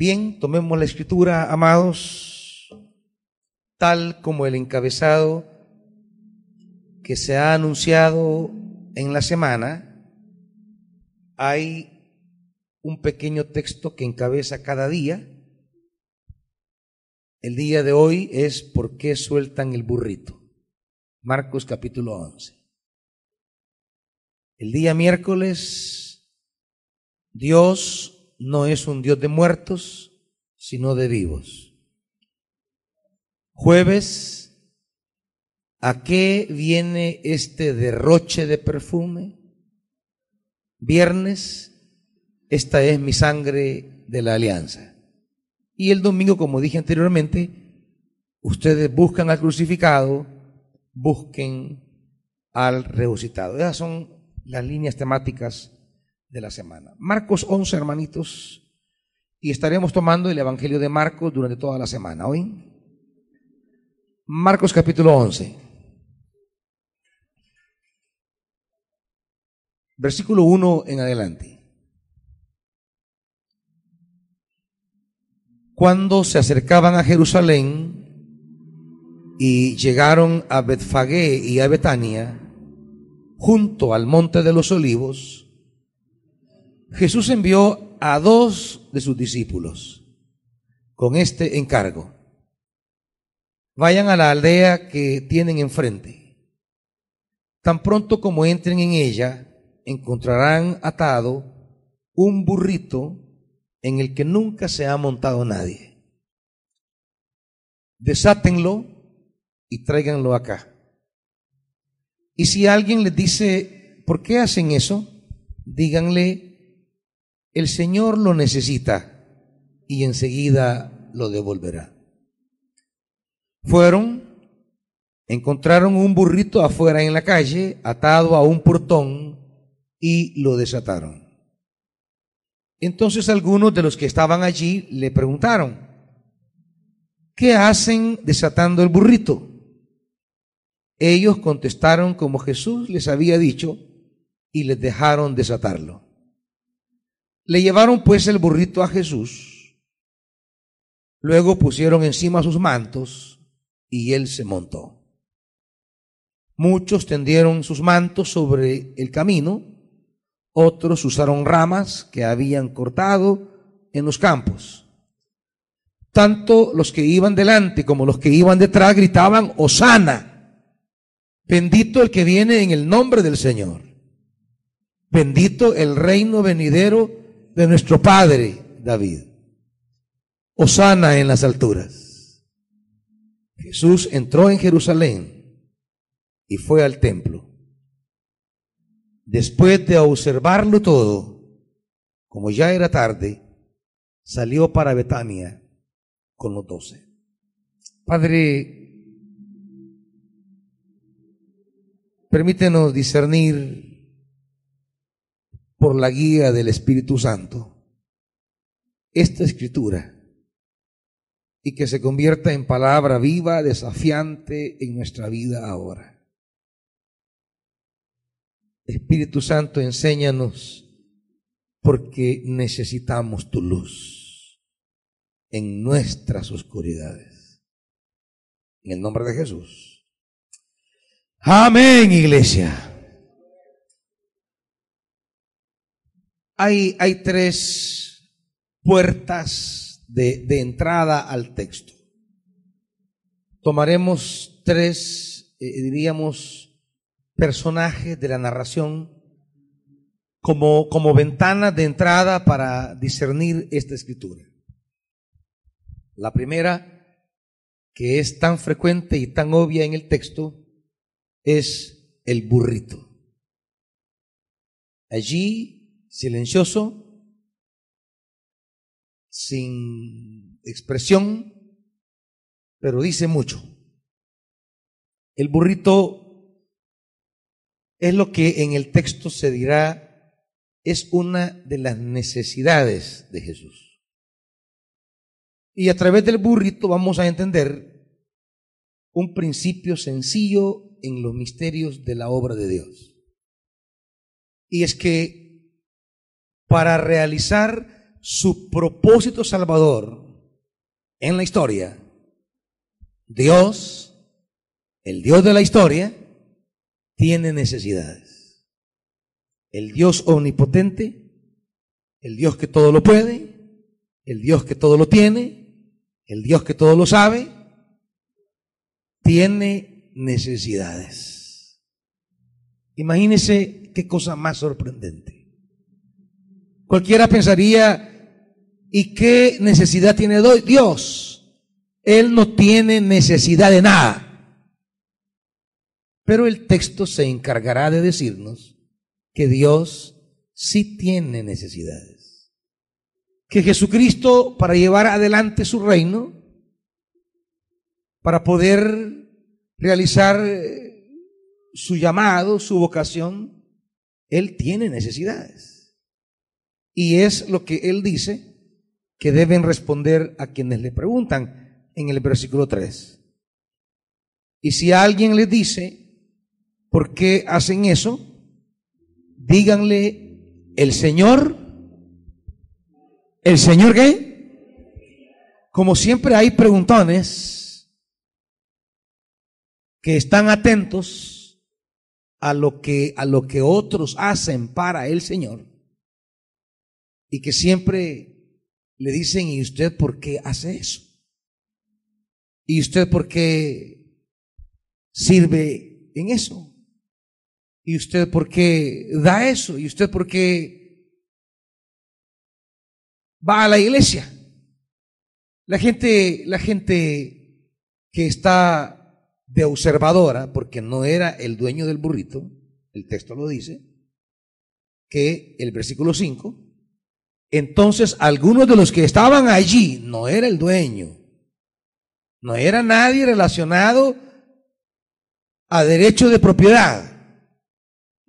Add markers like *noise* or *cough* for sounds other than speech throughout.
Bien, tomemos la escritura, amados, tal como el encabezado que se ha anunciado en la semana. Hay un pequeño texto que encabeza cada día. El día de hoy es ¿Por qué sueltan el burrito? Marcos capítulo 11. El día miércoles, Dios no es un Dios de muertos, sino de vivos. Jueves, ¿a qué viene este derroche de perfume? Viernes, esta es mi sangre de la alianza. Y el domingo, como dije anteriormente, ustedes buscan al crucificado, busquen al resucitado. Esas son las líneas temáticas de la semana. Marcos 11, hermanitos, y estaremos tomando el Evangelio de Marcos durante toda la semana. ¿Hoy? Marcos capítulo 11. Versículo 1 en adelante. Cuando se acercaban a Jerusalén y llegaron a Betfagé y a Betania, junto al monte de los olivos, Jesús envió a dos de sus discípulos con este encargo. Vayan a la aldea que tienen enfrente. Tan pronto como entren en ella, encontrarán atado un burrito en el que nunca se ha montado nadie. Desátenlo y tráiganlo acá. Y si alguien les dice, ¿por qué hacen eso? Díganle, el Señor lo necesita y enseguida lo devolverá. Fueron, encontraron un burrito afuera en la calle, atado a un portón, y lo desataron. Entonces algunos de los que estaban allí le preguntaron, ¿qué hacen desatando el burrito? Ellos contestaron como Jesús les había dicho y les dejaron desatarlo. Le llevaron pues el burrito a Jesús. Luego pusieron encima sus mantos y él se montó. Muchos tendieron sus mantos sobre el camino, otros usaron ramas que habían cortado en los campos. Tanto los que iban delante como los que iban detrás gritaban, Osana, bendito el que viene en el nombre del Señor, bendito el reino venidero de nuestro padre David. Osana en las alturas. Jesús entró en Jerusalén y fue al templo. Después de observarlo todo, como ya era tarde, salió para Betania con los doce. Padre, permítenos discernir por la guía del Espíritu Santo esta escritura y que se convierta en palabra viva, desafiante en nuestra vida ahora. Espíritu Santo, enséñanos porque necesitamos tu luz en nuestras oscuridades. En el nombre de Jesús. Amén, iglesia. Hay, tres puertas de, de, entrada al texto. Tomaremos tres, eh, diríamos, personajes de la narración como, como ventana de entrada para discernir esta escritura. La primera, que es tan frecuente y tan obvia en el texto, es el burrito. Allí silencioso, sin expresión, pero dice mucho. El burrito es lo que en el texto se dirá es una de las necesidades de Jesús. Y a través del burrito vamos a entender un principio sencillo en los misterios de la obra de Dios. Y es que para realizar su propósito salvador en la historia, Dios, el Dios de la historia, tiene necesidades. El Dios omnipotente, el Dios que todo lo puede, el Dios que todo lo tiene, el Dios que todo lo sabe, tiene necesidades. Imagínese qué cosa más sorprendente. Cualquiera pensaría, ¿y qué necesidad tiene Dios? Él no tiene necesidad de nada. Pero el texto se encargará de decirnos que Dios sí tiene necesidades. Que Jesucristo, para llevar adelante su reino, para poder realizar eh, su llamado, su vocación, Él tiene necesidades. Y es lo que Él dice que deben responder a quienes le preguntan en el versículo 3. Y si alguien les dice, ¿Por qué hacen eso? Díganle, el Señor, ¿el Señor qué? Como siempre hay preguntones que están atentos a lo que, a lo que otros hacen para el Señor y que siempre le dicen, ¿y usted por qué hace eso? ¿Y usted por qué sirve en eso? ¿Y usted por qué da eso? ¿Y usted por qué va a la iglesia? La gente, la gente que está de observadora, porque no era el dueño del burrito, el texto lo dice, que el versículo 5, entonces algunos de los que estaban allí, no era el dueño, no era nadie relacionado a derecho de propiedad,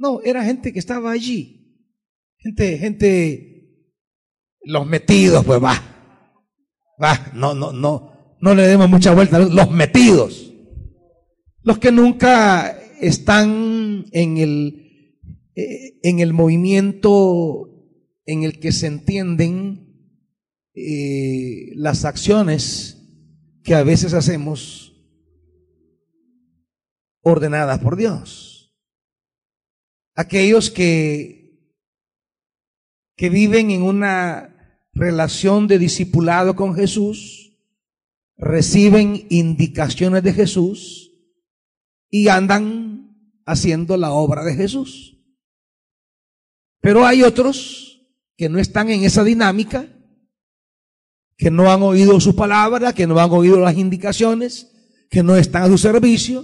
no, era gente que estaba allí. Gente, gente, los metidos, pues va. Va, no, no, no, no le demos mucha vuelta. Los metidos. Los que nunca están en el, eh, en el movimiento en el que se entienden eh, las acciones que a veces hacemos ordenadas por Dios aquellos que, que viven en una relación de discipulado con Jesús, reciben indicaciones de Jesús y andan haciendo la obra de Jesús. Pero hay otros que no están en esa dinámica, que no han oído su palabra, que no han oído las indicaciones, que no están a su servicio,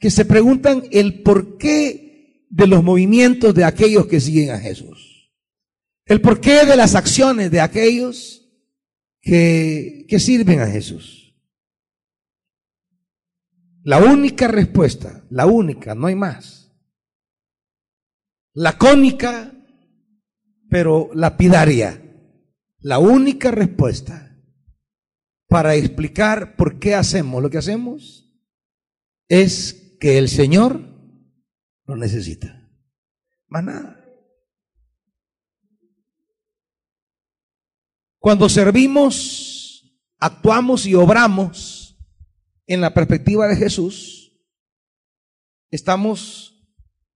que se preguntan el por qué de los movimientos de aquellos que siguen a Jesús. El porqué de las acciones de aquellos que, que sirven a Jesús. La única respuesta, la única, no hay más. La cónica, pero lapidaria. La única respuesta para explicar por qué hacemos lo que hacemos es que el Señor lo necesita. Más nada. Cuando servimos, actuamos y obramos en la perspectiva de Jesús, estamos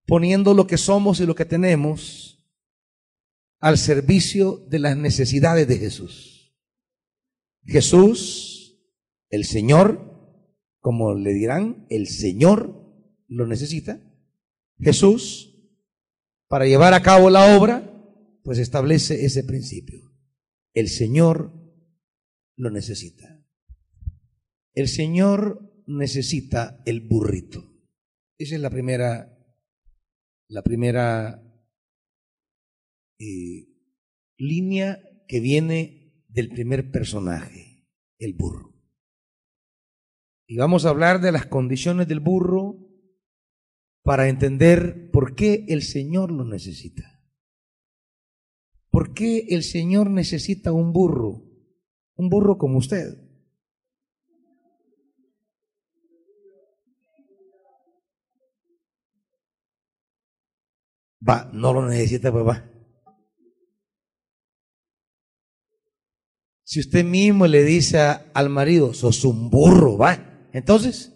poniendo lo que somos y lo que tenemos al servicio de las necesidades de Jesús. Jesús, el Señor, como le dirán, el Señor lo necesita Jesús, para llevar a cabo la obra, pues establece ese principio. El Señor lo necesita. El Señor necesita el burrito. Esa es la primera, la primera eh, línea que viene del primer personaje, el burro. Y vamos a hablar de las condiciones del burro para entender por qué el Señor lo necesita. ¿Por qué el Señor necesita un burro? Un burro como usted. Va, no lo necesita papá. Si usted mismo le dice al marido, sos un burro, va. Entonces,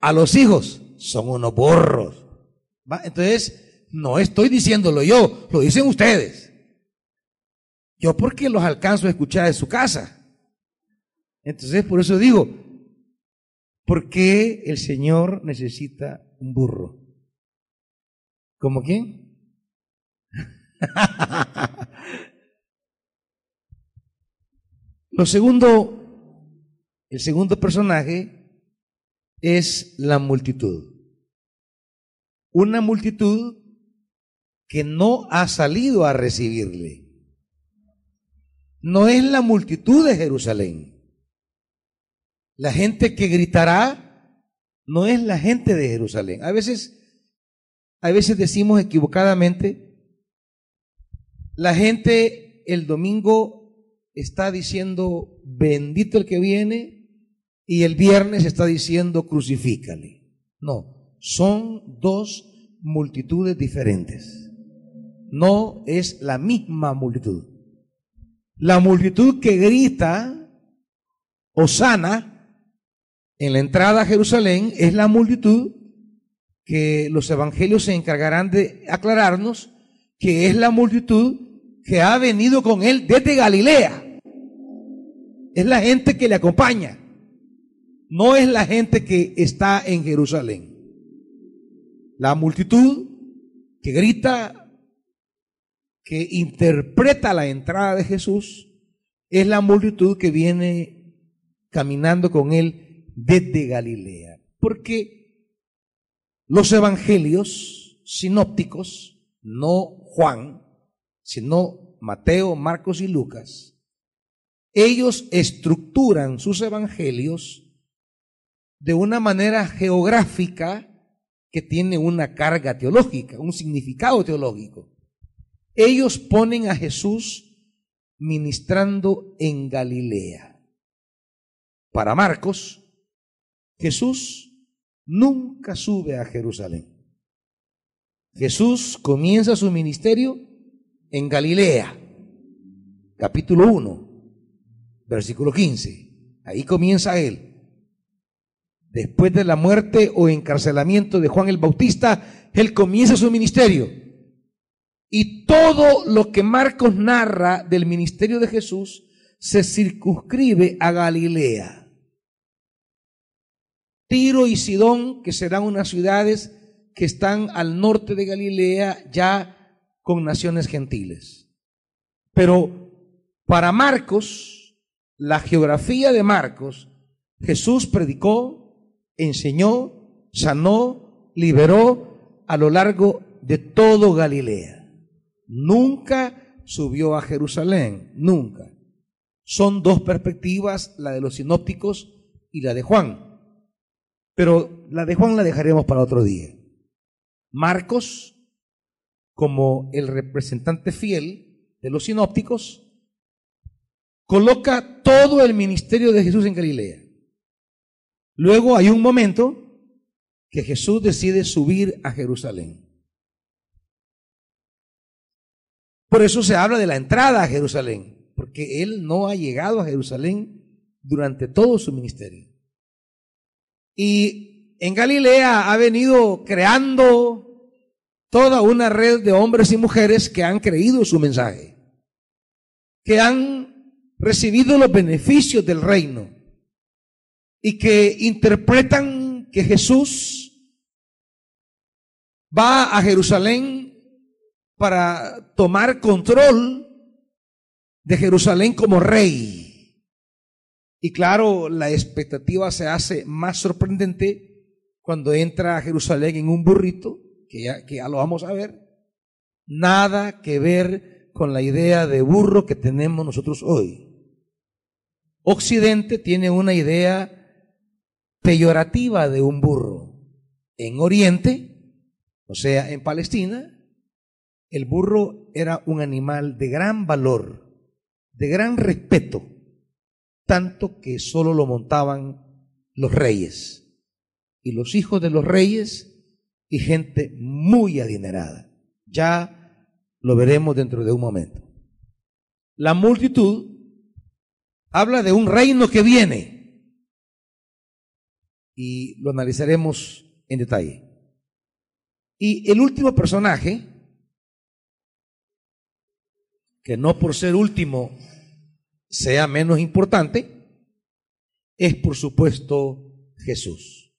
a los hijos, son unos burros. ¿va? Entonces, no estoy diciéndolo yo, lo dicen ustedes. Yo porque los alcanzo a escuchar de su casa. Entonces, por eso digo, ¿por qué el Señor necesita un burro? ¿Como quién? *laughs* Lo segundo, el segundo personaje es la multitud. Una multitud que no ha salido a recibirle. No es la multitud de Jerusalén. La gente que gritará no es la gente de Jerusalén. A veces, a veces decimos equivocadamente, la gente el domingo está diciendo, bendito el que viene, y el viernes está diciendo, crucifícale. No, son dos multitudes diferentes. No es la misma multitud. La multitud que grita, Osana, en la entrada a Jerusalén es la multitud que los evangelios se encargarán de aclararnos, que es la multitud que ha venido con él desde Galilea es la gente que le acompaña, no es la gente que está en Jerusalén. La multitud que grita, que interpreta la entrada de Jesús, es la multitud que viene caminando con él desde Galilea. Porque los evangelios sinópticos, no Juan, sino Mateo, Marcos y Lucas, ellos estructuran sus evangelios de una manera geográfica que tiene una carga teológica, un significado teológico. Ellos ponen a Jesús ministrando en Galilea. Para Marcos, Jesús nunca sube a Jerusalén. Jesús comienza su ministerio en Galilea, capítulo 1 versículo 15. Ahí comienza él. Después de la muerte o encarcelamiento de Juan el Bautista, él comienza su ministerio. Y todo lo que Marcos narra del ministerio de Jesús se circunscribe a Galilea. Tiro y Sidón, que serán unas ciudades que están al norte de Galilea, ya con naciones gentiles. Pero para Marcos, la geografía de Marcos, Jesús predicó, enseñó, sanó, liberó a lo largo de todo Galilea. Nunca subió a Jerusalén, nunca. Son dos perspectivas, la de los sinópticos y la de Juan. Pero la de Juan la dejaremos para otro día. Marcos, como el representante fiel de los sinópticos, coloca todo el ministerio de Jesús en Galilea. Luego hay un momento que Jesús decide subir a Jerusalén. Por eso se habla de la entrada a Jerusalén, porque Él no ha llegado a Jerusalén durante todo su ministerio. Y en Galilea ha venido creando toda una red de hombres y mujeres que han creído su mensaje, que han recibido los beneficios del reino y que interpretan que Jesús va a Jerusalén para tomar control de Jerusalén como rey. Y claro, la expectativa se hace más sorprendente cuando entra a Jerusalén en un burrito, que ya, que ya lo vamos a ver. Nada que ver con la idea de burro que tenemos nosotros hoy. Occidente tiene una idea peyorativa de un burro. En Oriente, o sea, en Palestina, el burro era un animal de gran valor, de gran respeto, tanto que solo lo montaban los reyes y los hijos de los reyes y gente muy adinerada. Ya lo veremos dentro de un momento. La multitud habla de un reino que viene y lo analizaremos en detalle. Y el último personaje, que no por ser último sea menos importante, es por supuesto Jesús,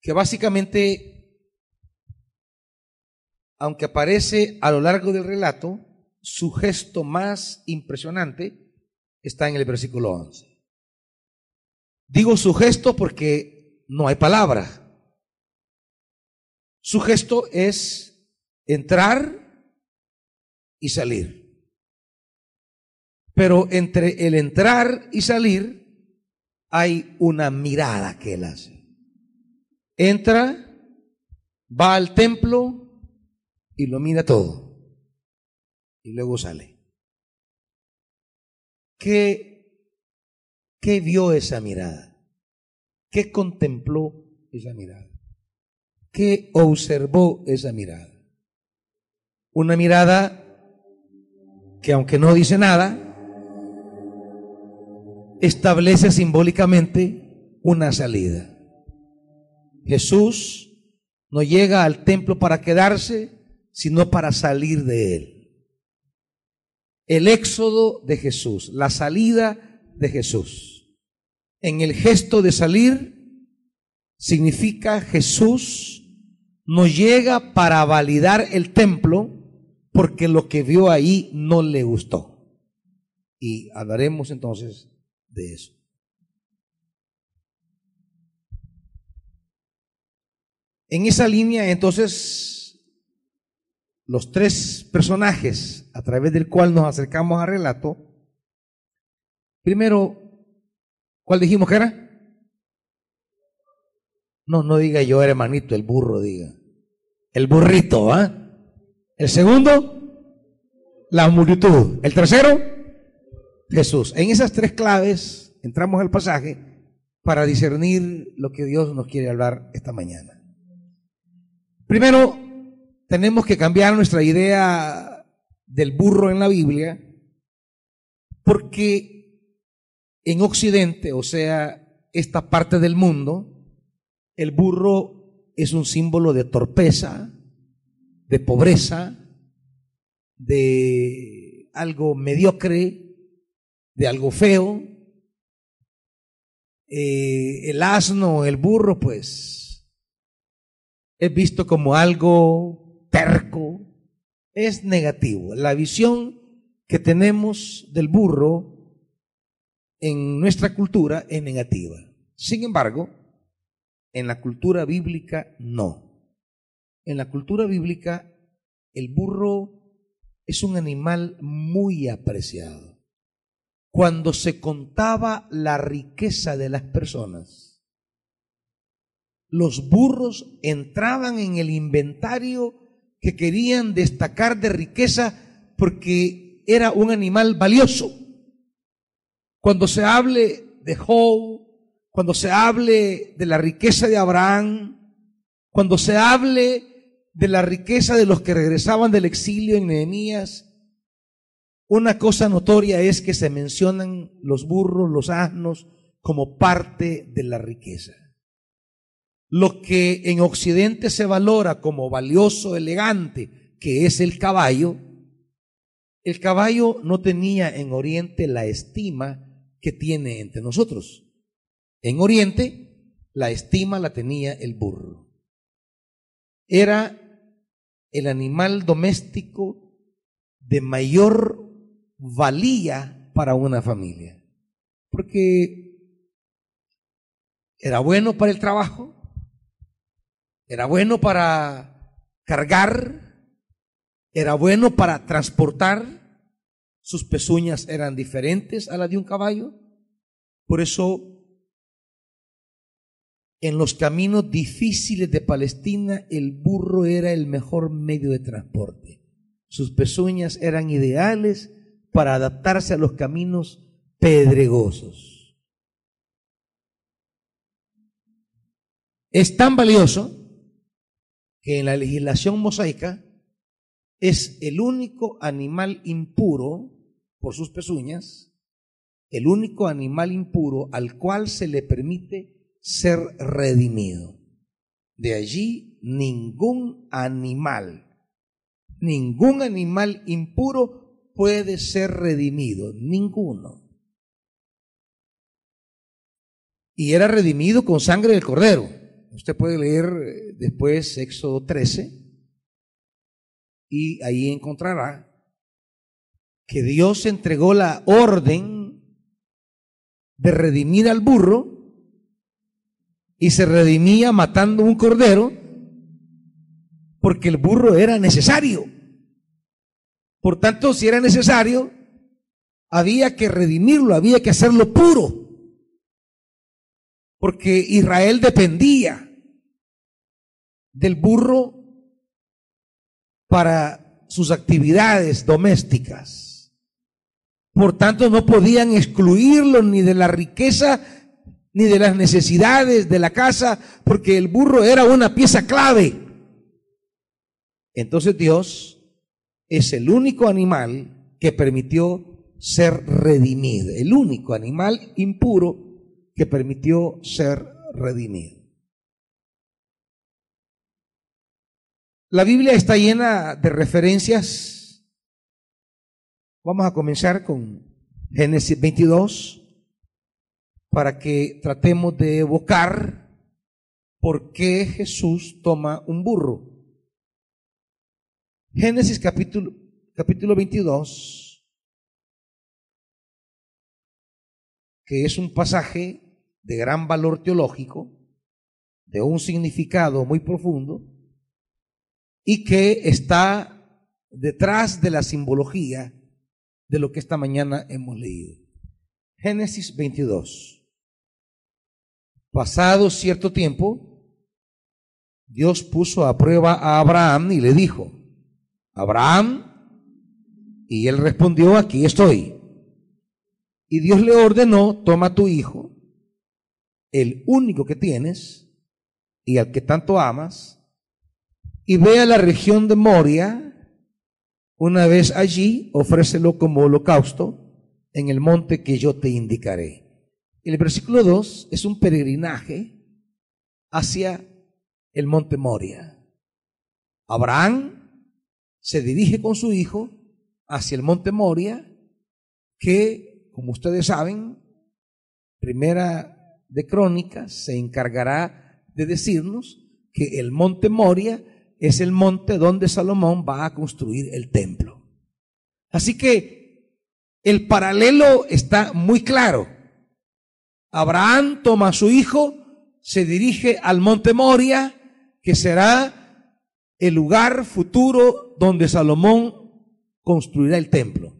que básicamente, aunque aparece a lo largo del relato, su gesto más impresionante está en el versículo 11. Digo su gesto porque no hay palabra. Su gesto es entrar y salir. Pero entre el entrar y salir hay una mirada que él hace. Entra, va al templo y lo mira todo. Y luego sale. ¿Qué, qué vio esa mirada? ¿Qué contempló esa mirada? ¿Qué observó esa mirada? Una mirada que aunque no dice nada, establece simbólicamente una salida. Jesús no llega al templo para quedarse, sino para salir de él. El éxodo de Jesús, la salida de Jesús. En el gesto de salir significa Jesús no llega para validar el templo porque lo que vio ahí no le gustó. Y hablaremos entonces de eso. En esa línea, entonces, los tres personajes a través del cual nos acercamos al relato, primero, ¿cuál dijimos que era? No, no diga yo, hermanito, el burro, diga. El burrito, ¿ah? El segundo, la multitud. El tercero, Jesús. En esas tres claves entramos al pasaje para discernir lo que Dios nos quiere hablar esta mañana. Primero, tenemos que cambiar nuestra idea del burro en la Biblia, porque en Occidente, o sea, esta parte del mundo, el burro es un símbolo de torpeza, de pobreza, de algo mediocre, de algo feo. Eh, el asno, el burro, pues, es visto como algo es negativo. La visión que tenemos del burro en nuestra cultura es negativa. Sin embargo, en la cultura bíblica no. En la cultura bíblica el burro es un animal muy apreciado cuando se contaba la riqueza de las personas. Los burros entraban en el inventario que querían destacar de riqueza porque era un animal valioso. Cuando se hable de Job, cuando se hable de la riqueza de Abraham, cuando se hable de la riqueza de los que regresaban del exilio en Nehemías, una cosa notoria es que se mencionan los burros, los asnos, como parte de la riqueza. Lo que en Occidente se valora como valioso, elegante, que es el caballo, el caballo no tenía en Oriente la estima que tiene entre nosotros. En Oriente, la estima la tenía el burro. Era el animal doméstico de mayor valía para una familia. Porque era bueno para el trabajo, era bueno para cargar, era bueno para transportar, sus pezuñas eran diferentes a las de un caballo. Por eso, en los caminos difíciles de Palestina, el burro era el mejor medio de transporte. Sus pezuñas eran ideales para adaptarse a los caminos pedregosos. Es tan valioso que en la legislación mosaica es el único animal impuro por sus pezuñas, el único animal impuro al cual se le permite ser redimido. De allí ningún animal, ningún animal impuro puede ser redimido, ninguno. Y era redimido con sangre del cordero. Usted puede leer eh, después Éxodo 13 y ahí encontrará que Dios entregó la orden de redimir al burro y se redimía matando un cordero porque el burro era necesario. Por tanto, si era necesario, había que redimirlo, había que hacerlo puro. Porque Israel dependía del burro para sus actividades domésticas. Por tanto, no podían excluirlo ni de la riqueza ni de las necesidades de la casa, porque el burro era una pieza clave. Entonces Dios es el único animal que permitió ser redimido, el único animal impuro que permitió ser redimido. La Biblia está llena de referencias. Vamos a comenzar con Génesis 22 para que tratemos de evocar por qué Jesús toma un burro. Génesis capítulo, capítulo 22, que es un pasaje de gran valor teológico, de un significado muy profundo, y que está detrás de la simbología de lo que esta mañana hemos leído. Génesis 22. Pasado cierto tiempo, Dios puso a prueba a Abraham y le dijo, Abraham, y él respondió, aquí estoy. Y Dios le ordenó, toma tu hijo, el único que tienes y al que tanto amas, y ve a la región de Moria, una vez allí, ofrécelo como holocausto en el monte que yo te indicaré. El versículo 2 es un peregrinaje hacia el monte Moria. Abraham se dirige con su hijo hacia el monte Moria, que, como ustedes saben, primera de Crónicas se encargará de decirnos que el monte Moria es el monte donde Salomón va a construir el templo. Así que el paralelo está muy claro. Abraham toma a su hijo, se dirige al monte Moria, que será el lugar futuro donde Salomón construirá el templo.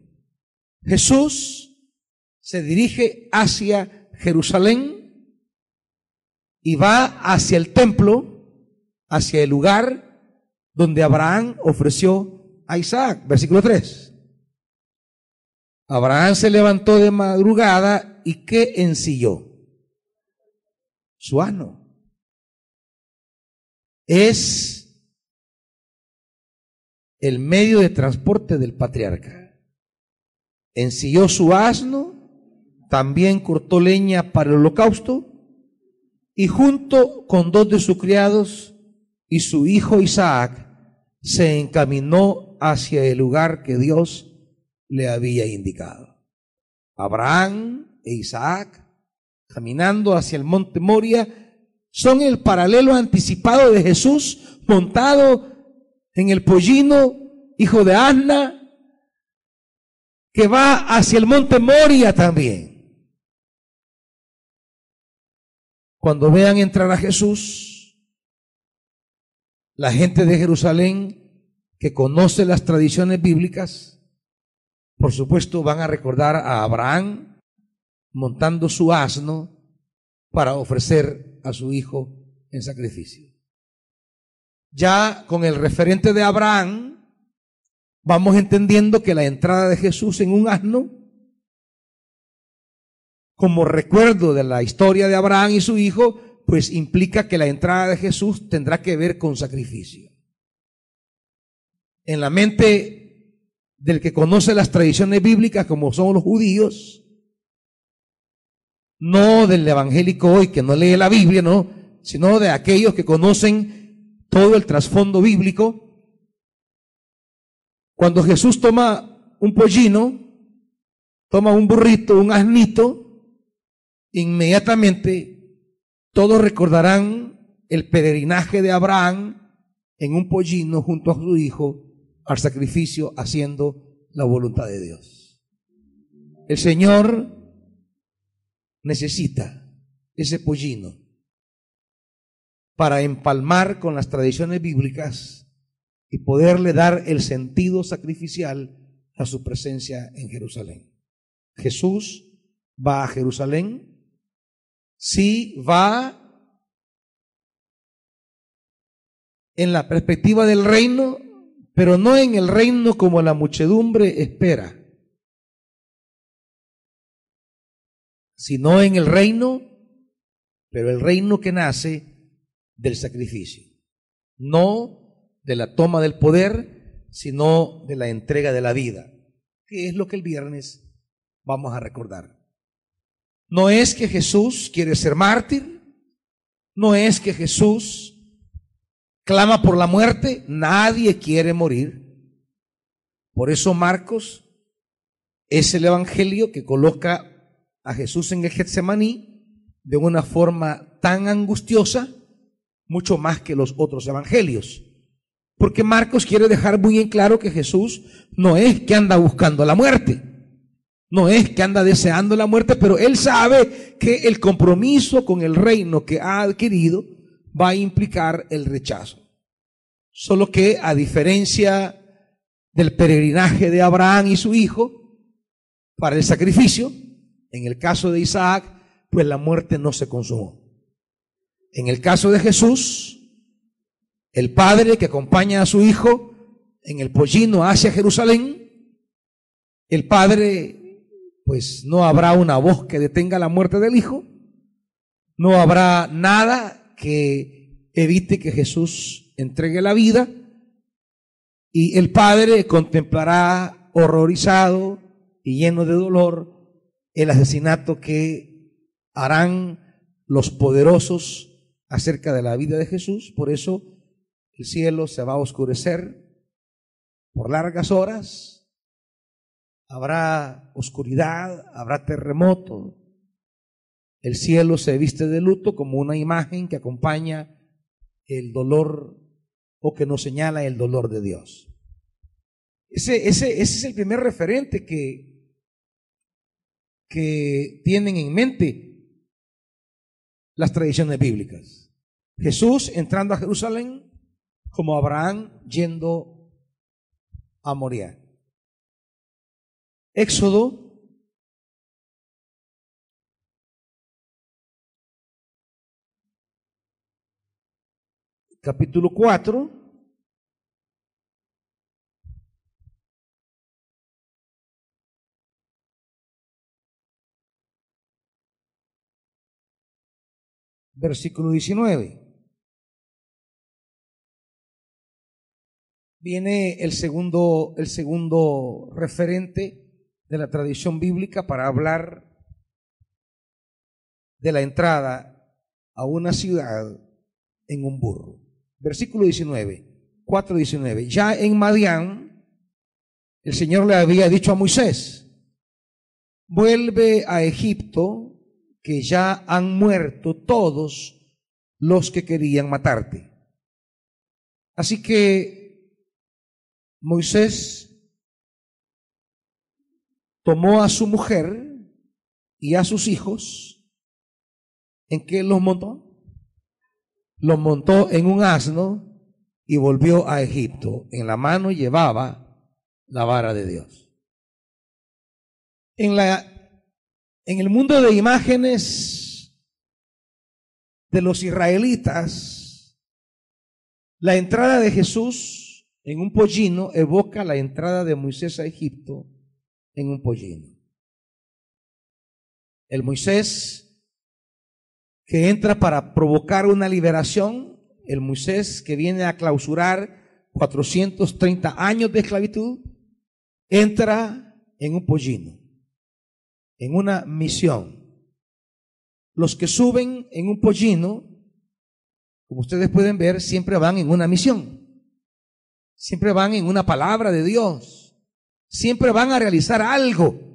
Jesús se dirige hacia Jerusalén y va hacia el templo, hacia el lugar donde Abraham ofreció a Isaac. Versículo 3. Abraham se levantó de madrugada y ¿qué ensilló? su asno. Es el medio de transporte del patriarca. Ensilló su asno, también cortó leña para el holocausto, y junto con dos de sus criados y su hijo Isaac, se encaminó hacia el lugar que Dios le había indicado. Abraham e Isaac caminando hacia el monte Moria, son el paralelo anticipado de Jesús montado en el pollino, hijo de Anna, que va hacia el monte Moria también. Cuando vean entrar a Jesús, la gente de Jerusalén que conoce las tradiciones bíblicas, por supuesto van a recordar a Abraham, montando su asno para ofrecer a su hijo en sacrificio. Ya con el referente de Abraham, vamos entendiendo que la entrada de Jesús en un asno, como recuerdo de la historia de Abraham y su hijo, pues implica que la entrada de Jesús tendrá que ver con sacrificio. En la mente del que conoce las tradiciones bíblicas como son los judíos, no del evangélico hoy que no lee la Biblia, no, sino de aquellos que conocen todo el trasfondo bíblico. Cuando Jesús toma un pollino, toma un burrito, un asnito, inmediatamente todos recordarán el peregrinaje de Abraham en un pollino junto a su hijo al sacrificio haciendo la voluntad de Dios. El Señor necesita ese pollino para empalmar con las tradiciones bíblicas y poderle dar el sentido sacrificial a su presencia en Jerusalén. Jesús va a Jerusalén, sí va en la perspectiva del reino, pero no en el reino como la muchedumbre espera, sino en el reino, pero el reino que nace del sacrificio, no de la toma del poder, sino de la entrega de la vida, que es lo que el viernes vamos a recordar. No es que Jesús quiere ser mártir, no es que Jesús clama por la muerte, nadie quiere morir. Por eso Marcos es el evangelio que coloca a Jesús en el Getsemaní de una forma tan angustiosa, mucho más que los otros evangelios. Porque Marcos quiere dejar muy en claro que Jesús no es que anda buscando la muerte. No es que anda deseando la muerte, pero él sabe que el compromiso con el reino que ha adquirido va a implicar el rechazo. Solo que a diferencia del peregrinaje de Abraham y su hijo para el sacrificio, en el caso de Isaac, pues la muerte no se consumó. En el caso de Jesús, el padre que acompaña a su hijo en el pollino hacia Jerusalén, el padre pues no habrá una voz que detenga la muerte del Hijo, no habrá nada que evite que Jesús entregue la vida y el Padre contemplará horrorizado y lleno de dolor el asesinato que harán los poderosos acerca de la vida de Jesús. Por eso el cielo se va a oscurecer por largas horas habrá oscuridad, habrá terremoto. El cielo se viste de luto como una imagen que acompaña el dolor o que nos señala el dolor de Dios. Ese, ese, ese es el primer referente que, que tienen en mente las tradiciones bíblicas. Jesús entrando a Jerusalén como Abraham yendo a Moriah. Éxodo capítulo 4. Versículo 19. Viene el segundo, el segundo referente de la tradición bíblica para hablar de la entrada a una ciudad en un burro. Versículo 19, 4.19. Ya en Madián, el Señor le había dicho a Moisés, vuelve a Egipto, que ya han muerto todos los que querían matarte. Así que Moisés tomó a su mujer y a sus hijos, ¿en qué los montó? Los montó en un asno y volvió a Egipto. En la mano llevaba la vara de Dios. En, la, en el mundo de imágenes de los israelitas, la entrada de Jesús en un pollino evoca la entrada de Moisés a Egipto en un pollino. El Moisés que entra para provocar una liberación, el Moisés que viene a clausurar 430 años de esclavitud, entra en un pollino, en una misión. Los que suben en un pollino, como ustedes pueden ver, siempre van en una misión. Siempre van en una palabra de Dios. Siempre van a realizar algo.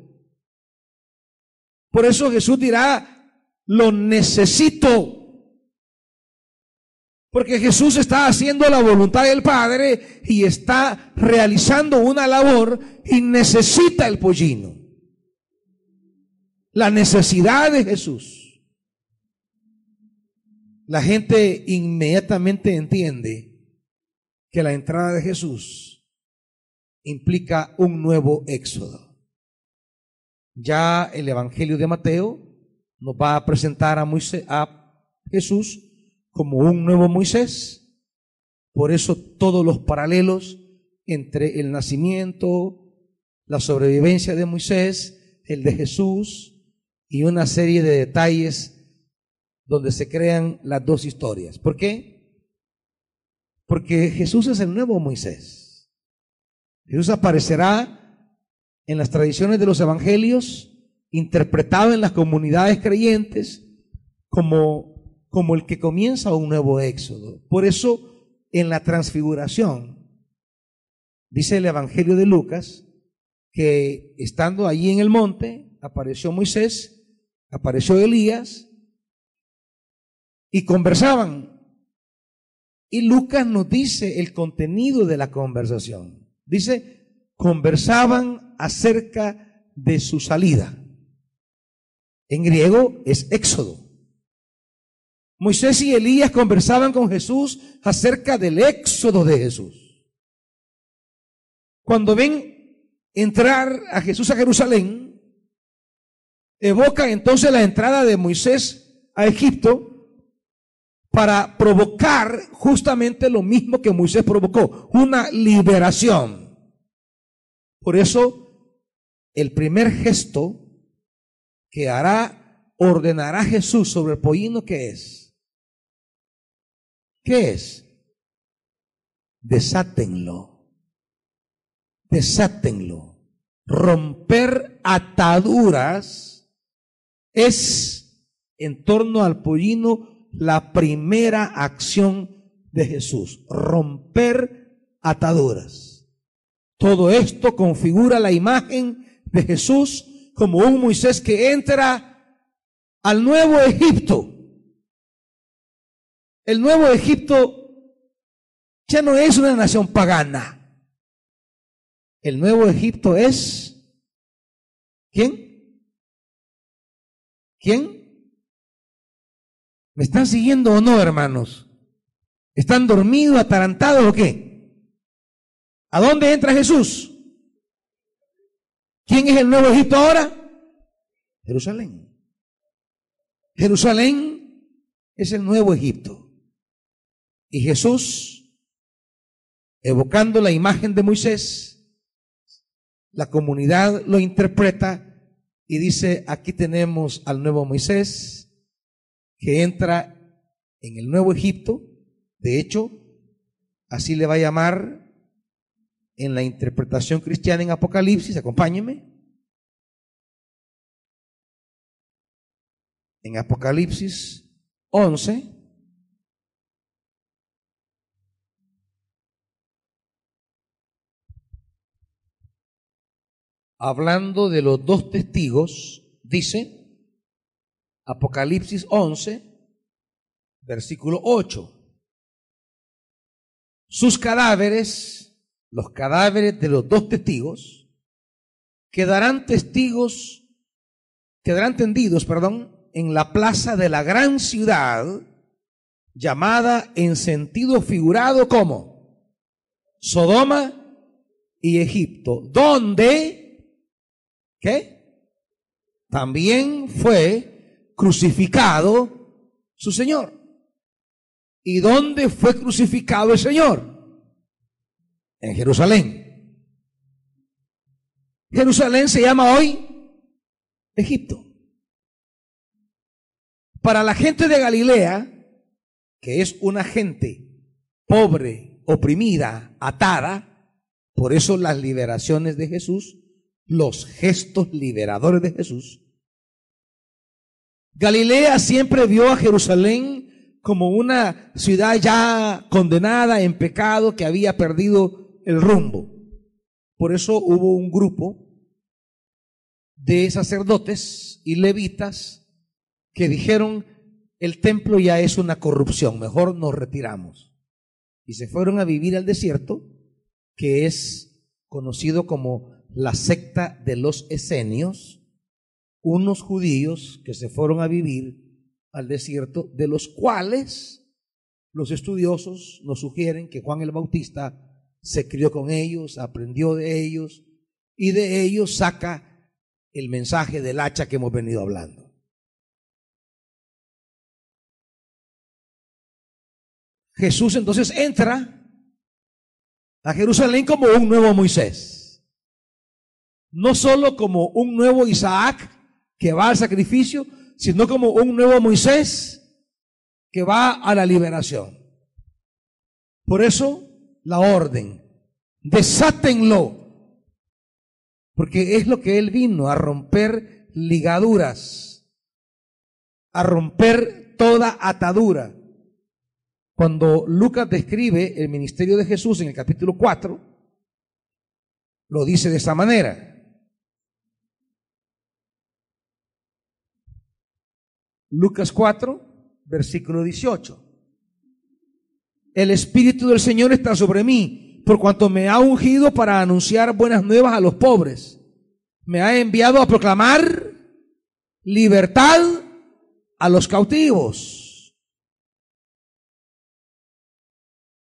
Por eso Jesús dirá, lo necesito. Porque Jesús está haciendo la voluntad del Padre y está realizando una labor y necesita el pollino. La necesidad de Jesús. La gente inmediatamente entiende que la entrada de Jesús implica un nuevo éxodo. Ya el Evangelio de Mateo nos va a presentar a, Moisés, a Jesús como un nuevo Moisés. Por eso todos los paralelos entre el nacimiento, la sobrevivencia de Moisés, el de Jesús y una serie de detalles donde se crean las dos historias. ¿Por qué? Porque Jesús es el nuevo Moisés. Jesús aparecerá en las tradiciones de los evangelios, interpretado en las comunidades creyentes como como el que comienza un nuevo éxodo. Por eso, en la transfiguración, dice el Evangelio de Lucas, que estando allí en el monte, apareció Moisés, apareció Elías, y conversaban. Y Lucas nos dice el contenido de la conversación. Dice, conversaban acerca de su salida. En griego es éxodo. Moisés y Elías conversaban con Jesús acerca del éxodo de Jesús. Cuando ven entrar a Jesús a Jerusalén, evoca entonces la entrada de Moisés a Egipto para provocar justamente lo mismo que Moisés provocó, una liberación. Por eso, el primer gesto que hará, ordenará Jesús sobre el pollino que es, ¿Qué es? Desátenlo. Desátenlo. Romper ataduras es en torno al pollino la primera acción de Jesús. Romper ataduras. Todo esto configura la imagen de Jesús como un Moisés que entra al nuevo Egipto el nuevo Egipto ya no es una nación pagana. El nuevo Egipto es... ¿Quién? ¿Quién? ¿Me están siguiendo o no, hermanos? ¿Están dormidos, atarantados o qué? ¿A dónde entra Jesús? ¿Quién es el nuevo Egipto ahora? Jerusalén. Jerusalén es el nuevo Egipto. Y Jesús, evocando la imagen de Moisés, la comunidad lo interpreta y dice, aquí tenemos al nuevo Moisés que entra en el nuevo Egipto. De hecho, así le va a llamar en la interpretación cristiana en Apocalipsis. Acompáñeme. En Apocalipsis 11. hablando de los dos testigos, dice Apocalipsis 11, versículo 8. Sus cadáveres, los cadáveres de los dos testigos, quedarán testigos, quedarán tendidos, perdón, en la plaza de la gran ciudad, llamada en sentido figurado como Sodoma y Egipto, donde ¿Qué? También fue crucificado su Señor. ¿Y dónde fue crucificado el Señor? En Jerusalén. Jerusalén se llama hoy Egipto. Para la gente de Galilea, que es una gente pobre, oprimida, atada, Por eso las liberaciones de Jesús, los gestos liberadores de Jesús. Galilea siempre vio a Jerusalén como una ciudad ya condenada en pecado que había perdido el rumbo. Por eso hubo un grupo de sacerdotes y levitas que dijeron, el templo ya es una corrupción, mejor nos retiramos. Y se fueron a vivir al desierto, que es conocido como la secta de los esenios, unos judíos que se fueron a vivir al desierto, de los cuales los estudiosos nos sugieren que Juan el Bautista se crió con ellos, aprendió de ellos, y de ellos saca el mensaje del hacha que hemos venido hablando. Jesús entonces entra a Jerusalén como un nuevo Moisés. No solo como un nuevo Isaac que va al sacrificio, sino como un nuevo Moisés que va a la liberación. Por eso la orden, desátenlo, porque es lo que él vino a romper ligaduras, a romper toda atadura. Cuando Lucas describe el ministerio de Jesús en el capítulo 4, lo dice de esta manera. Lucas 4, versículo 18. El Espíritu del Señor está sobre mí, por cuanto me ha ungido para anunciar buenas nuevas a los pobres. Me ha enviado a proclamar libertad a los cautivos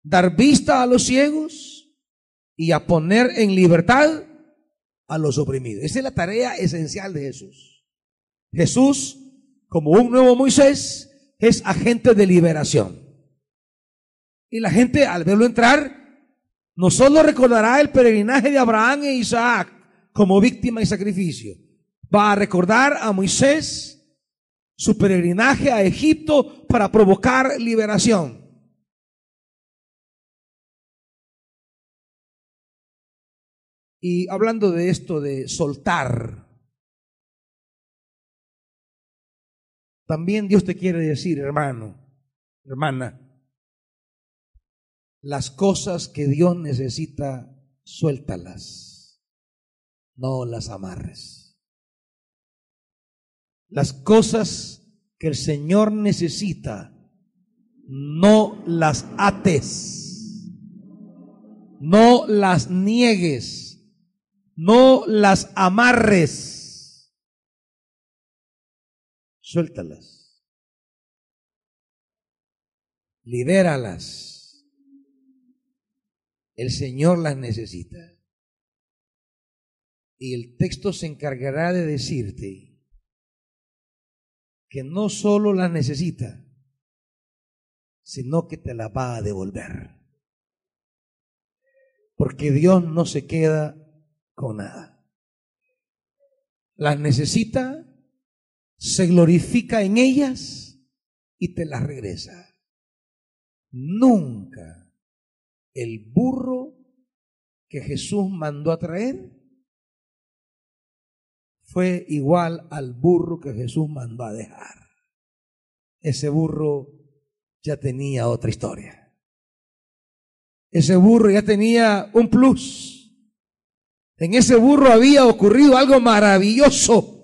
dar vista a los ciegos y a poner en libertad a los oprimidos. Esa es la tarea esencial de Jesús. Jesús, como un nuevo Moisés, es agente de liberación. Y la gente al verlo entrar, no solo recordará el peregrinaje de Abraham e Isaac como víctima y sacrificio, va a recordar a Moisés su peregrinaje a Egipto para provocar liberación. Y hablando de esto de soltar, también Dios te quiere decir, hermano, hermana, las cosas que Dios necesita, suéltalas, no las amarres. Las cosas que el Señor necesita, no las ates, no las niegues no las amarres. Suéltalas. Libéralas. El Señor las necesita. Y el texto se encargará de decirte que no solo las necesita, sino que te las va a devolver. Porque Dios no se queda con nada. Las necesita, se glorifica en ellas y te las regresa. Nunca el burro que Jesús mandó a traer fue igual al burro que Jesús mandó a dejar. Ese burro ya tenía otra historia. Ese burro ya tenía un plus. En ese burro había ocurrido algo maravilloso.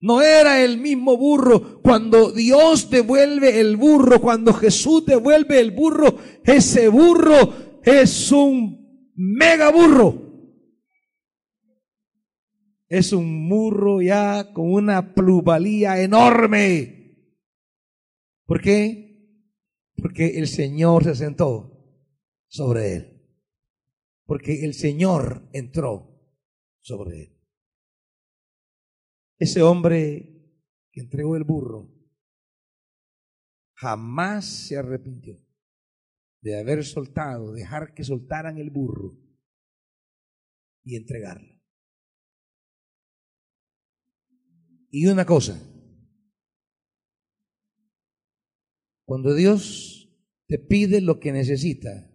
No era el mismo burro. Cuando Dios devuelve el burro, cuando Jesús devuelve el burro, ese burro es un mega burro. Es un burro ya con una plusvalía enorme. ¿Por qué? Porque el Señor se sentó sobre él porque el Señor entró sobre él. Ese hombre que entregó el burro jamás se arrepintió de haber soltado, dejar que soltaran el burro y entregarlo. Y una cosa, cuando Dios te pide lo que necesita,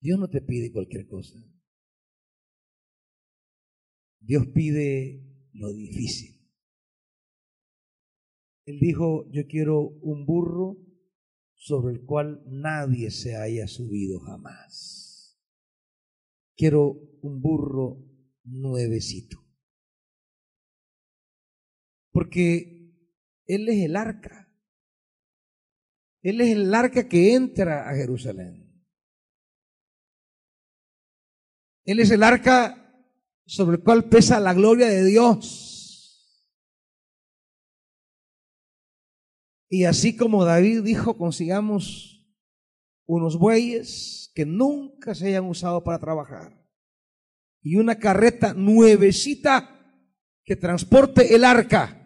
Dios no te pide cualquier cosa. Dios pide lo difícil. Él dijo, yo quiero un burro sobre el cual nadie se haya subido jamás. Quiero un burro nuevecito. Porque Él es el arca. Él es el arca que entra a Jerusalén. Él es el arca sobre el cual pesa la gloria de Dios. Y así como David dijo, consigamos unos bueyes que nunca se hayan usado para trabajar y una carreta nuevecita que transporte el arca.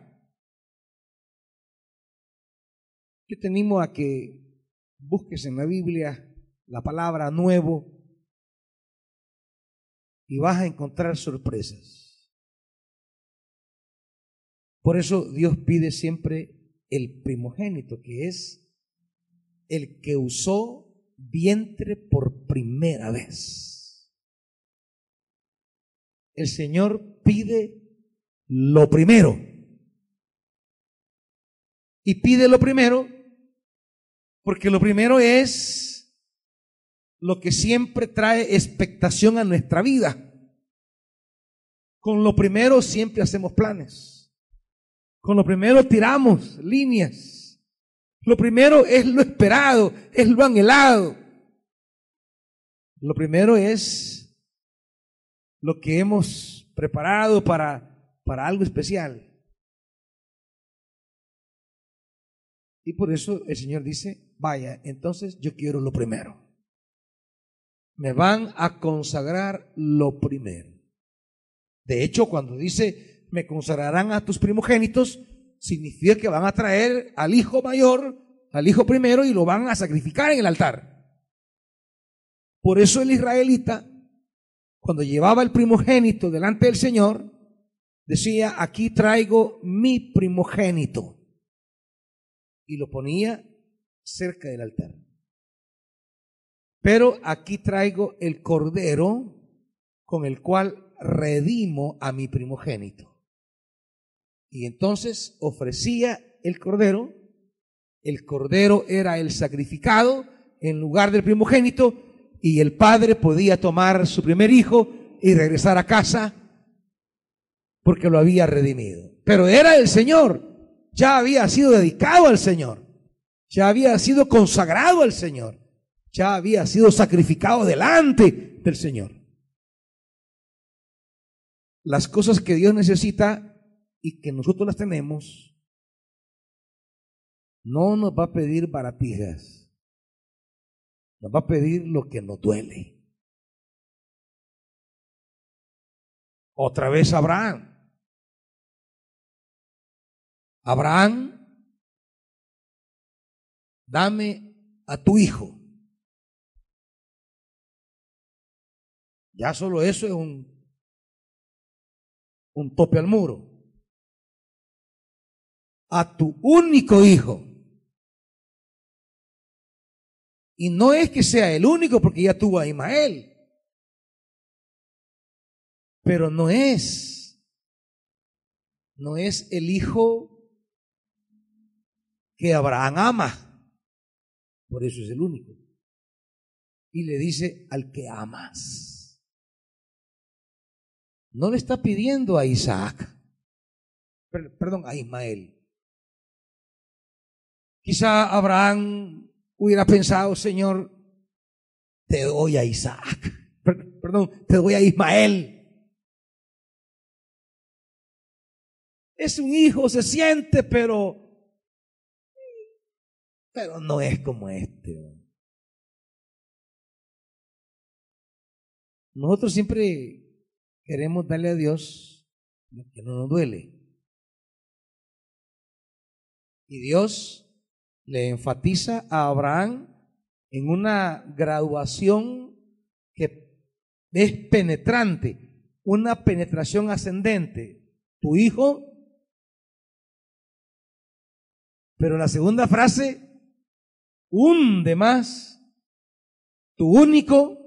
Yo te animo a que busques en la Biblia la palabra nuevo y vas a encontrar sorpresas. Por eso Dios pide siempre el primogénito, que es el que usó vientre por primera vez. El Señor pide lo primero. Y pide lo primero porque lo primero es lo que siempre trae expectación a nuestra vida. Con lo primero siempre hacemos planes. Con lo primero tiramos líneas. Lo primero es lo esperado, es lo anhelado. Lo primero es lo que hemos preparado para, para algo especial. Y por eso el Señor dice, vaya, entonces yo quiero lo primero. Me van a consagrar lo primero. De hecho, cuando dice, me consagrarán a tus primogénitos, significa que van a traer al hijo mayor, al hijo primero, y lo van a sacrificar en el altar. Por eso el israelita, cuando llevaba el primogénito delante del Señor, decía, aquí traigo mi primogénito. Y lo ponía cerca del altar. Pero aquí traigo el cordero con el cual redimo a mi primogénito. Y entonces ofrecía el cordero, el cordero era el sacrificado en lugar del primogénito y el padre podía tomar su primer hijo y regresar a casa porque lo había redimido. Pero era el Señor, ya había sido dedicado al Señor, ya había sido consagrado al Señor, ya había sido sacrificado delante del Señor las cosas que Dios necesita y que nosotros las tenemos, no nos va a pedir baratijas, nos va a pedir lo que nos duele. Otra vez Abraham. Abraham, dame a tu hijo. Ya solo eso es un un tope al muro. A tu único hijo. Y no es que sea el único porque ya tuvo a Ismael. Pero no es. No es el hijo que Abraham ama. Por eso es el único. Y le dice al que amas. No le está pidiendo a Isaac, perdón, a Ismael. Quizá Abraham hubiera pensado, Señor, te doy a Isaac, perdón, te doy a Ismael. Es un hijo, se siente, pero pero no es como este. Nosotros siempre queremos darle a Dios lo que no nos duele. Y Dios le enfatiza a Abraham en una graduación que es penetrante, una penetración ascendente. Tu hijo, pero la segunda frase hunde más, tu único,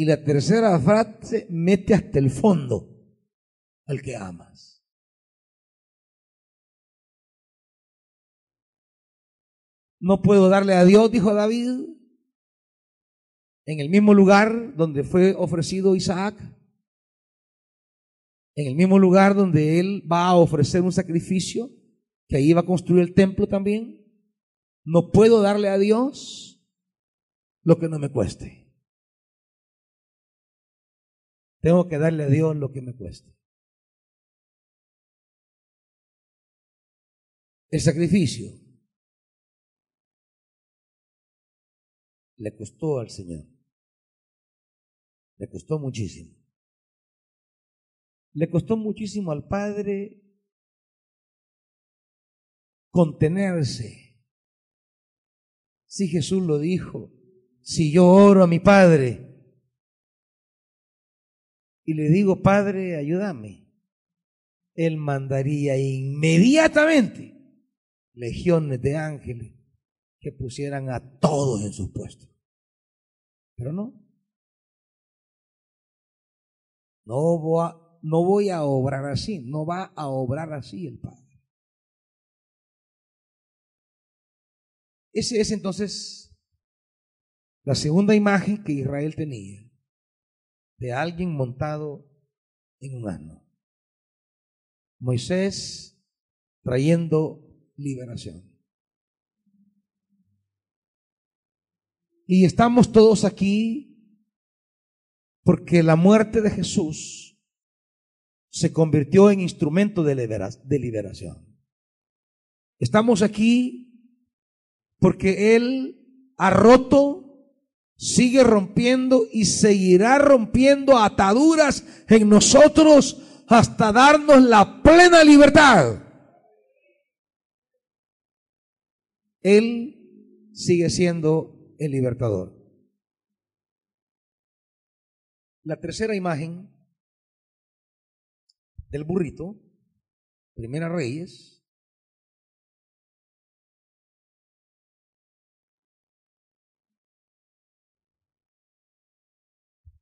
Y la tercera frase mete hasta el fondo al que amas. No puedo darle a Dios, dijo David, en el mismo lugar donde fue ofrecido Isaac, en el mismo lugar donde él va a ofrecer un sacrificio, que ahí va a construir el templo también. No puedo darle a Dios lo que no me cueste. Tengo que darle a Dios lo que me cueste. El sacrificio le costó al Señor. Le costó muchísimo. Le costó muchísimo al Padre contenerse. Si Jesús lo dijo, si yo oro a mi Padre y le digo, Padre, ayúdame, Él mandaría inmediatamente legiones de ángeles que pusieran a todos en sus puestos. Pero no. No voy, a, no voy a obrar así, no va a obrar así el Padre. Ese es entonces la segunda imagen que Israel tenía de alguien montado en un asno. Moisés trayendo liberación. Y estamos todos aquí porque la muerte de Jesús se convirtió en instrumento de liberación. Estamos aquí porque Él ha roto, sigue rompiendo y seguirá rompiendo ataduras en nosotros hasta darnos la plena libertad. Él sigue siendo el libertador. La tercera imagen del burrito, Primera Reyes,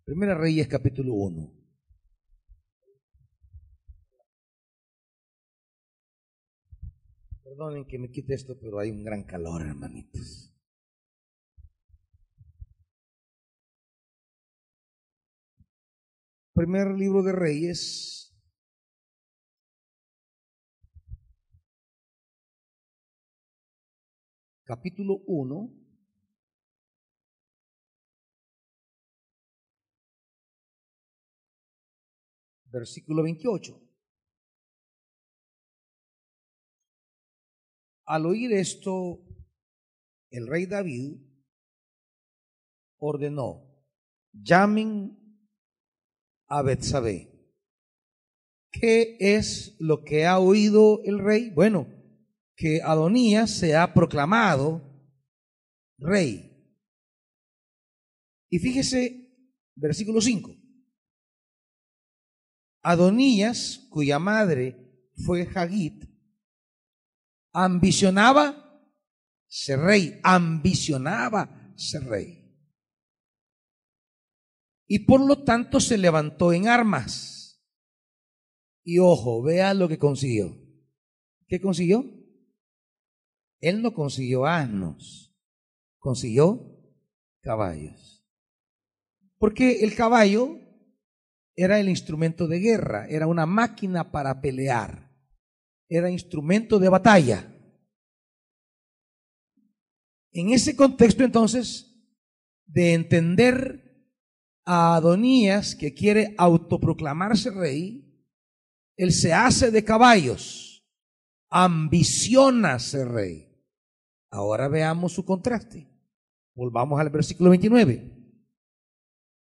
Primera Reyes capítulo 1. Perdonen que me quite esto, pero hay un gran calor, hermanitos. primer libro de Reyes, capítulo 1, versículo 28. Al oír esto, el rey David ordenó, llamen a Betsabé. ¿Qué es lo que ha oído el rey? Bueno, que Adonías se ha proclamado rey. Y fíjese, versículo 5. Adonías, cuya madre fue Hagit, ambicionaba ser rey, ambicionaba ser rey y por lo tanto se levantó en armas. Y ojo, vea lo que consiguió. ¿Qué consiguió? Él no consiguió asnos, consiguió caballos. Porque el caballo era el instrumento de guerra, era una máquina para pelear, era instrumento de batalla. En ese contexto entonces, de entender a Adonías, que quiere autoproclamarse rey, él se hace de caballos, ambiciona ser rey. Ahora veamos su contraste. Volvamos al versículo 29.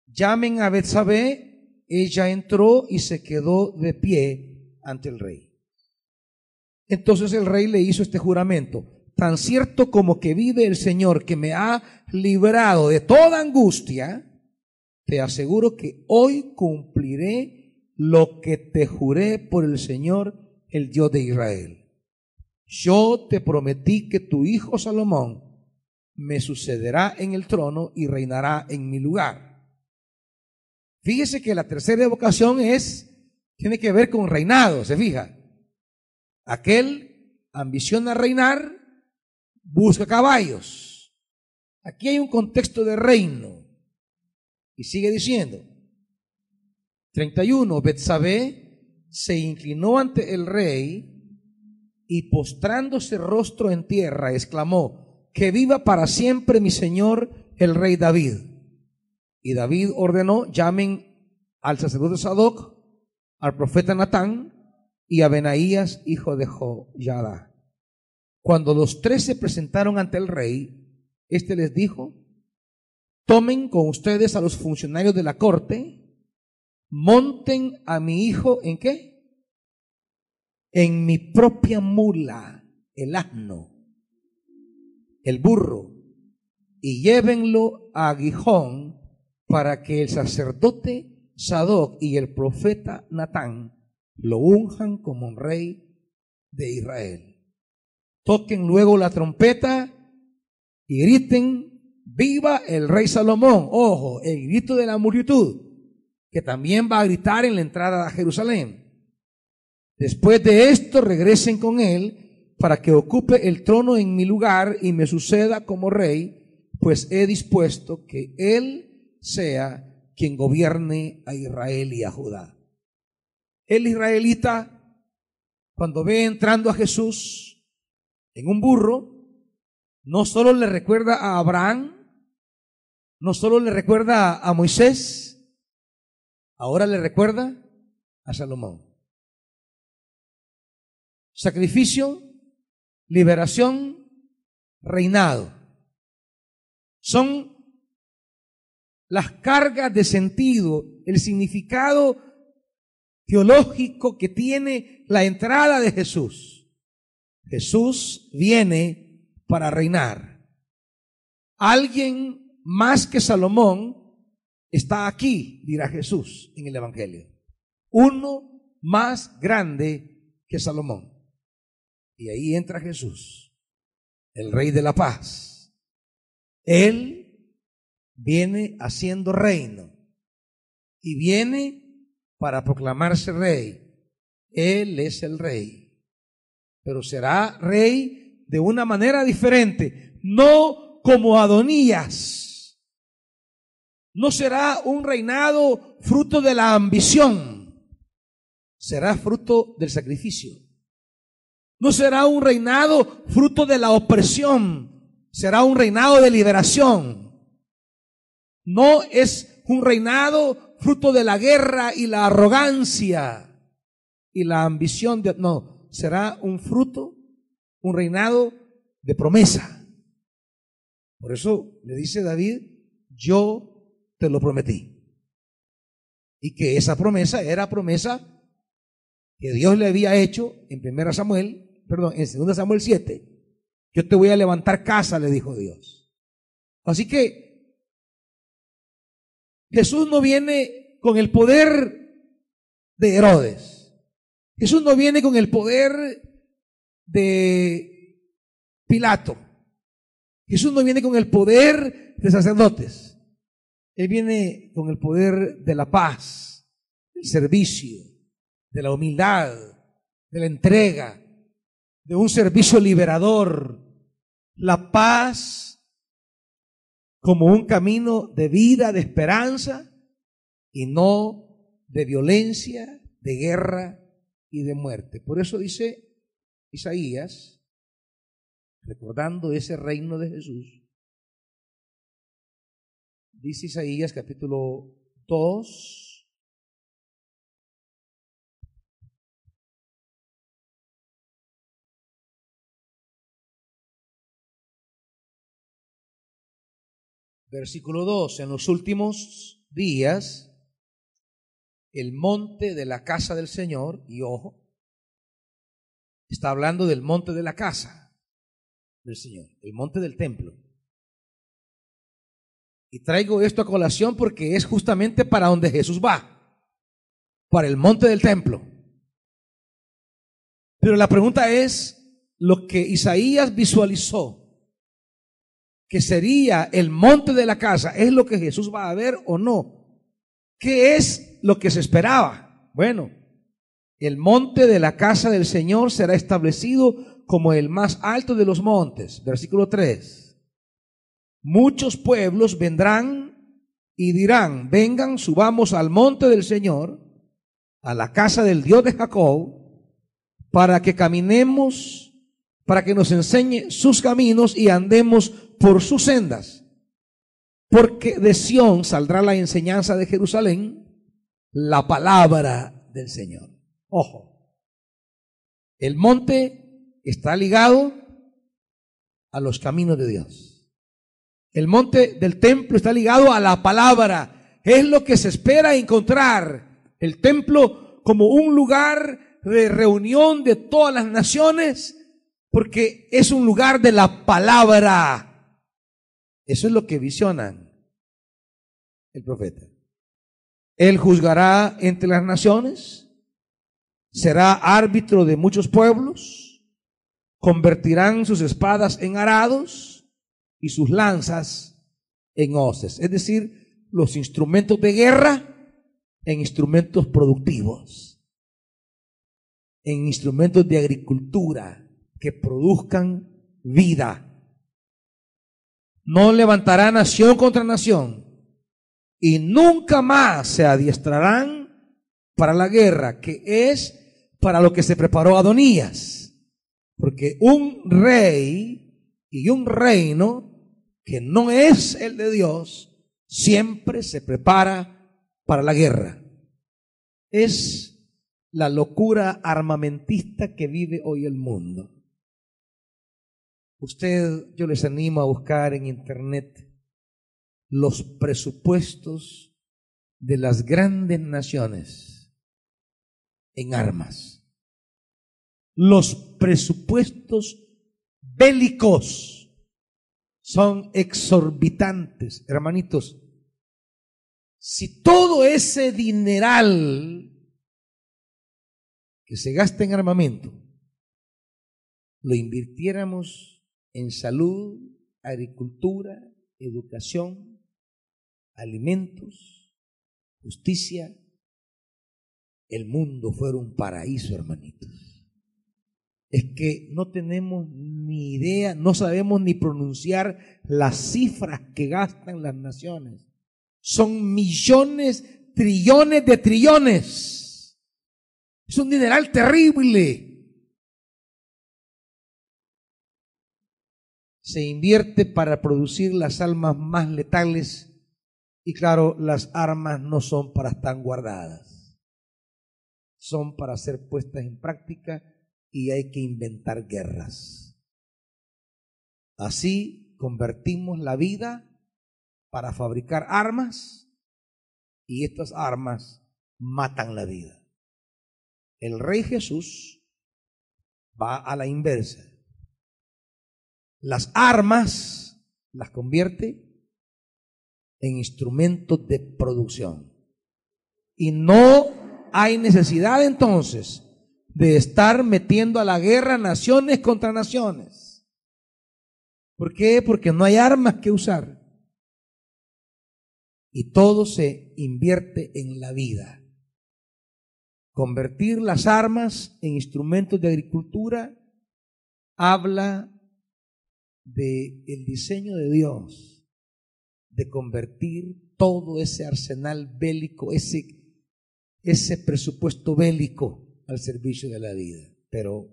Llamen a Betsabé, ella entró y se quedó de pie ante el rey. Entonces el rey le hizo este juramento, tan cierto como que vive el Señor que me ha librado de toda angustia, te aseguro que hoy cumpliré lo que te juré por el Señor, el Dios de Israel. Yo te prometí que tu hijo Salomón me sucederá en el trono y reinará en mi lugar. Fíjese que la tercera evocación es, tiene que ver con reinado, ¿se fija? Aquel ambiciona reinar, busca caballos. Aquí hay un contexto de reino. Y sigue diciendo, 31, Betsabé se inclinó ante el rey y postrándose rostro en tierra, exclamó, que viva para siempre mi señor el rey David. Y David ordenó, llamen al sacerdote Sadoc, al profeta Natán y a Benaías, hijo de Joyada. Cuando los tres se presentaron ante el rey, éste les dijo, tomen con ustedes a los funcionarios de la corte, monten a mi hijo en qué? En mi propia mula, el asno, el burro, y llévenlo a Gijón para que el sacerdote Sadoc y el profeta Natán lo unjan como rey de Israel. Toquen luego la trompeta y griten, viva el rey Salomón. Ojo, el grito de la multitud, que también va a gritar en la entrada a Jerusalén. Después de esto regresen con él para que ocupe el trono en mi lugar y me suceda como rey pues he dispuesto que Él sea quien gobierne a Israel y a Judá. El israelita, cuando ve entrando a Jesús en un burro, no solo le recuerda a Abraham, no solo le recuerda a Moisés, ahora le recuerda a Salomón. Sacrificio, liberación, reinado son las cargas de sentido, el significado teológico que tiene la entrada de Jesús. Jesús viene para reinar. Alguien más que Salomón está aquí, dirá Jesús en el Evangelio. Uno más grande que Salomón. Y ahí entra Jesús, el Rey de la Paz él viene haciendo reino y viene para proclamarse rey. Él es el rey, pero será rey de una manera diferente, no como Adonías. No será un reinado fruto de la ambición, será fruto del sacrificio. No será un reinado fruto de la opresión, será un reinado de liberación. No es un reinado fruto de la guerra y la arrogancia y la ambición de... No, será un fruto, un reinado de promesa. Por eso le dice David, yo te lo prometí. Y que esa promesa era promesa que Dios le había hecho en 1 Samuel, perdón, en 2 Samuel 7 yo te voy a levantar casa, le dijo Dios. Así que Jesús no viene con el poder de Herodes. Jesús no viene con el poder de Pilato. Jesús no viene con el poder de sacerdotes. Él viene con el poder de la paz, del servicio, de la humildad, de la entrega, de un servicio liberador, la paz como un camino de vida, de esperanza y no de violencia, de guerra y de muerte. Por eso dice Isaías, recordando ese reino de Jesús, dice Isaías capítulo 2, Versículo 2. En los últimos días, el monte de la casa del Señor, y ojo, está hablando del monte de la casa del Señor, el monte del templo. Y traigo esto a colación porque es justamente para donde Jesús va, para el monte del templo. Pero la pregunta es, lo que Isaías visualizó que sería el monte de la casa, ¿es lo que Jesús va a ver o no? ¿Qué es lo que se esperaba? Bueno, el monte de la casa del Señor será establecido como el más alto de los montes. Versículo 3. Muchos pueblos vendrán y dirán, vengan, subamos al monte del Señor, a la casa del Dios de Jacob, para que caminemos, para que nos enseñe sus caminos y andemos por sus sendas porque de Sión saldrá la enseñanza de Jerusalén, la palabra del Señor. Ojo, el monte está ligado a los caminos de Dios. El monte del templo está ligado a la palabra. Es lo que se espera encontrar. El templo como un lugar de reunión de todas las naciones, porque es un lugar de la palabra. Eso es lo que visionan el profeta. Él juzgará entre las naciones, será árbitro de muchos pueblos, convertirán sus espadas en arados y sus lanzas en hoces. Es decir, los instrumentos de guerra en instrumentos productivos, en instrumentos de agricultura que produzcan vida. No levantará nación contra nación y nunca más se adiestrarán para la guerra, que es para lo que se preparó Adonías. Porque un rey y un reino que no es el de Dios, siempre se prepara para la guerra. Es la locura armamentista que vive hoy el mundo. Usted, yo les animo a buscar en internet los presupuestos de las grandes naciones en armas. Los presupuestos bélicos son exorbitantes, hermanitos. Si todo ese dineral que se gasta en armamento lo invirtiéramos en salud, agricultura, educación, alimentos, justicia, el mundo fuera un paraíso, hermanitos. Es que no tenemos ni idea, no sabemos ni pronunciar las cifras que gastan las naciones. Son millones, trillones de trillones. Es un dineral terrible. Se invierte para producir las almas más letales y claro, las armas no son para estar guardadas, son para ser puestas en práctica y hay que inventar guerras. Así convertimos la vida para fabricar armas y estas armas matan la vida. El rey Jesús va a la inversa. Las armas las convierte en instrumentos de producción. Y no hay necesidad entonces de estar metiendo a la guerra naciones contra naciones. ¿Por qué? Porque no hay armas que usar. Y todo se invierte en la vida. Convertir las armas en instrumentos de agricultura habla de el diseño de Dios de convertir todo ese arsenal bélico, ese, ese presupuesto bélico al servicio de la vida. Pero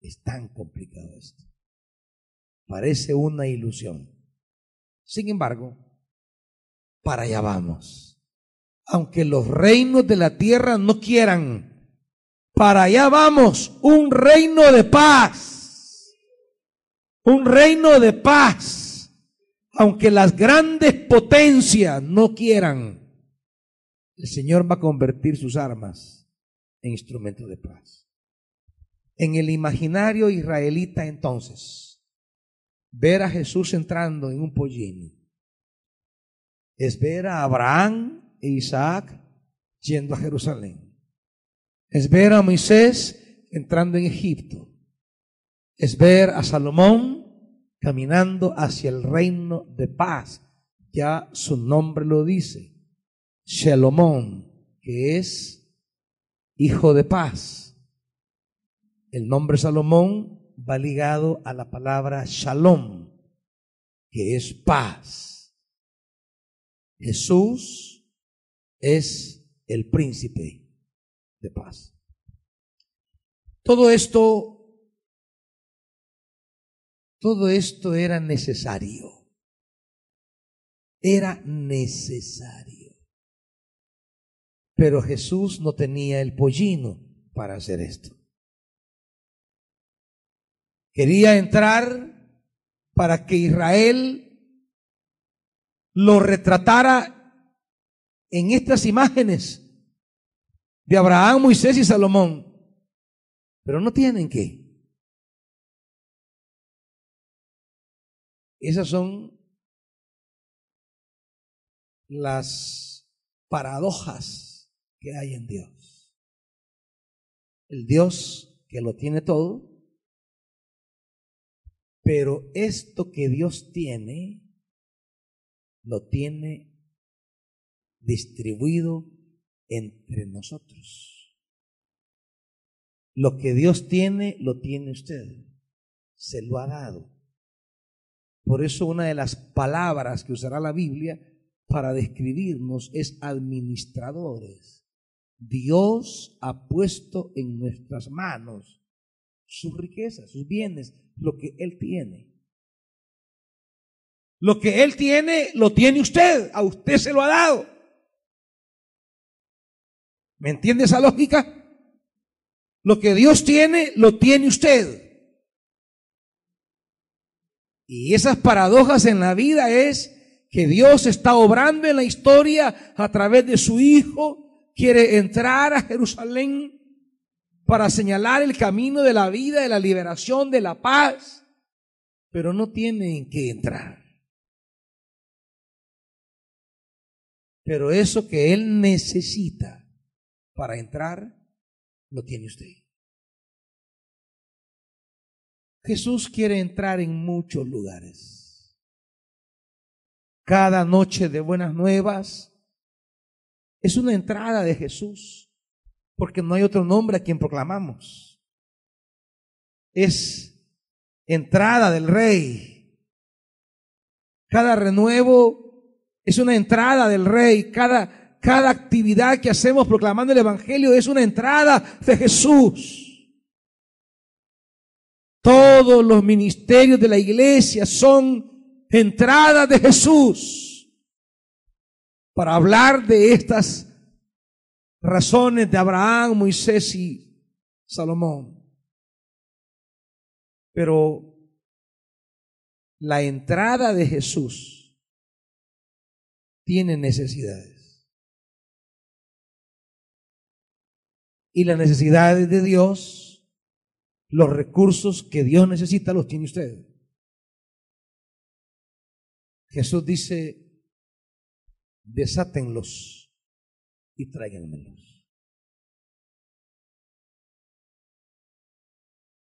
es tan complicado esto. Parece una ilusión. Sin embargo, para allá vamos. Aunque los reinos de la tierra no quieran, para allá vamos, un reino de paz. Un reino de paz aunque las grandes potencias no quieran, el Señor va a convertir sus armas en instrumentos de paz. En el imaginario israelita entonces, ver a Jesús entrando en un pollín es ver a Abraham e Isaac yendo a Jerusalén. Es ver a Moisés entrando en Egipto. Es ver a Salomón caminando hacia el reino de paz. Ya su nombre lo dice. Shalomón, que es hijo de paz. El nombre Salomón va ligado a la palabra shalom, que es paz. Jesús es el príncipe de paz. Todo esto, todo esto era necesario. Era necesario. Pero Jesús no tenía el pollino para hacer esto. Quería entrar para que Israel lo retratara en estas imágenes de Abraham, Moisés y Salomón. Pero no tienen que. Esas son las paradojas que hay en Dios. El Dios que lo tiene todo, pero esto que Dios tiene, lo tiene distribuido entre nosotros. Lo que Dios tiene, lo tiene usted. Se lo ha dado. Por eso una de las palabras que usará la Biblia para describirnos es administradores. Dios ha puesto en nuestras manos sus riquezas, sus bienes, lo que Él tiene. Lo que Él tiene, lo tiene usted. A usted se lo ha dado. ¿Me entiende esa lógica? Lo que Dios tiene, lo tiene usted. Y esas paradojas en la vida es que Dios está obrando en la historia a través de su Hijo, quiere entrar a Jerusalén para señalar el camino de la vida, de la liberación, de la paz, pero no tiene en qué entrar. Pero eso que Él necesita para entrar, lo tiene usted. Jesús quiere entrar en muchos lugares. Cada noche de buenas nuevas es una entrada de Jesús, porque no hay otro nombre a quien proclamamos. Es entrada del Rey. Cada renuevo es una entrada del Rey. Cada cada actividad que hacemos proclamando el Evangelio es una entrada de Jesús. Todos los ministerios de la iglesia son entradas de Jesús para hablar de estas razones de Abraham, Moisés y Salomón. Pero la entrada de Jesús tiene necesidades. y las necesidades de Dios, los recursos que Dios necesita los tiene usted. Jesús dice, desátenlos y tráiganmelos.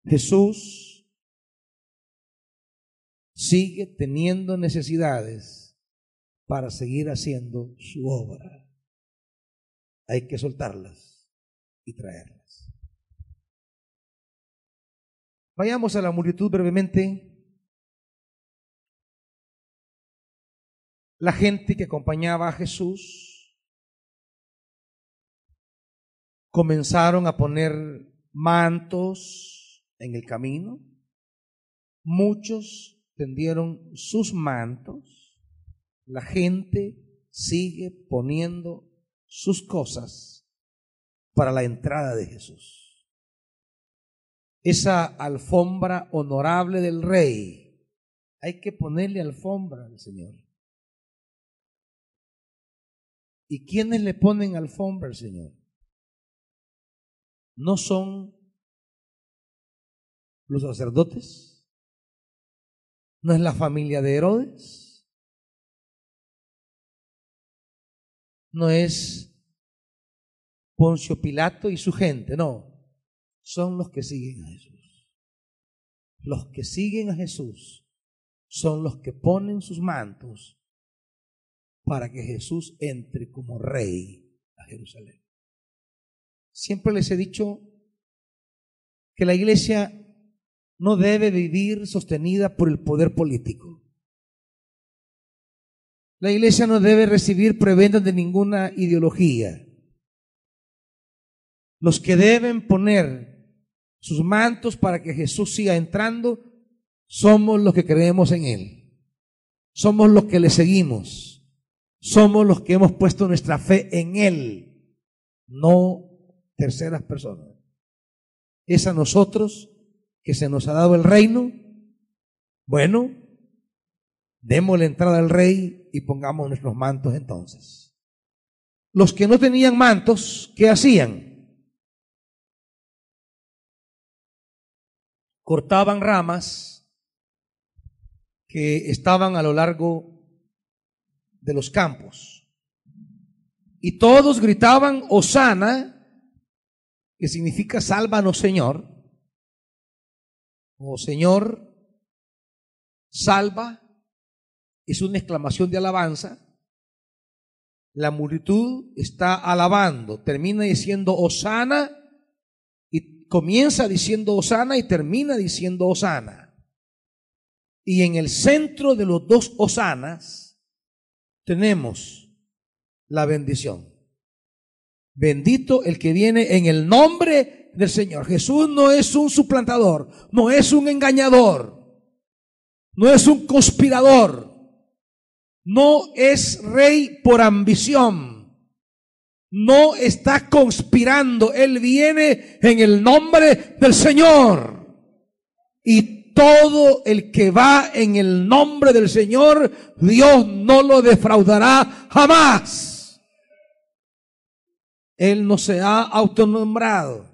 Jesús sigue teniendo necesidades para seguir haciendo su obra. Hay que soltarlas y traerlas. Vayamos a la multitud brevemente. La gente que acompañaba a Jesús comenzaron a poner mantos en el camino. Muchos tendieron sus mantos. La gente sigue poniendo sus cosas para la entrada de Jesús. Esa alfombra honorable del rey, hay que ponerle alfombra al Señor. ¿Y quiénes le ponen alfombra al Señor? No son los sacerdotes, no es la familia de Herodes, no es Poncio Pilato y su gente, no, son los que siguen a Jesús. Los que siguen a Jesús son los que ponen sus mantos para que Jesús entre como rey a Jerusalén. Siempre les he dicho que la iglesia no debe vivir sostenida por el poder político. La iglesia no debe recibir prebendas de ninguna ideología. Los que deben poner sus mantos para que Jesús siga entrando somos los que creemos en Él. Somos los que le seguimos. Somos los que hemos puesto nuestra fe en Él, no terceras personas. Es a nosotros que se nos ha dado el reino. Bueno, demos la entrada al rey y pongamos nuestros mantos entonces. Los que no tenían mantos, ¿qué hacían? Cortaban ramas que estaban a lo largo de los campos. Y todos gritaban, Osana, que significa sálvanos Señor, o Señor, salva, es una exclamación de alabanza. La multitud está alabando, termina diciendo Osana comienza diciendo Osana y termina diciendo Osana. Y en el centro de los dos Osanas tenemos la bendición. Bendito el que viene en el nombre del Señor. Jesús no es un suplantador, no es un engañador, no es un conspirador no es rey por ambición. No está conspirando. Él viene en el nombre del Señor. Y todo el que va en el nombre del Señor, Dios no lo defraudará jamás. Él no se ha autonombrado,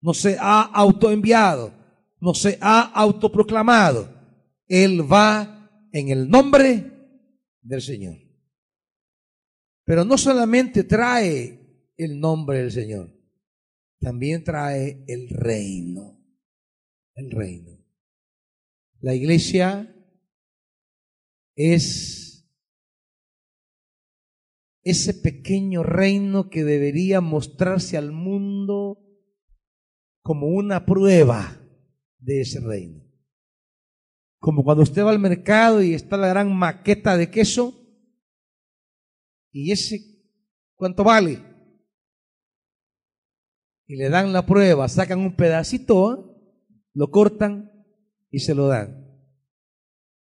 no se ha autoenviado, no se ha autoproclamado. Él va en el nombre del Señor. Pero no solamente trae el nombre del Señor, también trae el reino. El reino. La iglesia es ese pequeño reino que debería mostrarse al mundo como una prueba de ese reino. Como cuando usted va al mercado y está la gran maqueta de queso. Y ese, ¿cuánto vale? Y le dan la prueba, sacan un pedacito, lo cortan y se lo dan.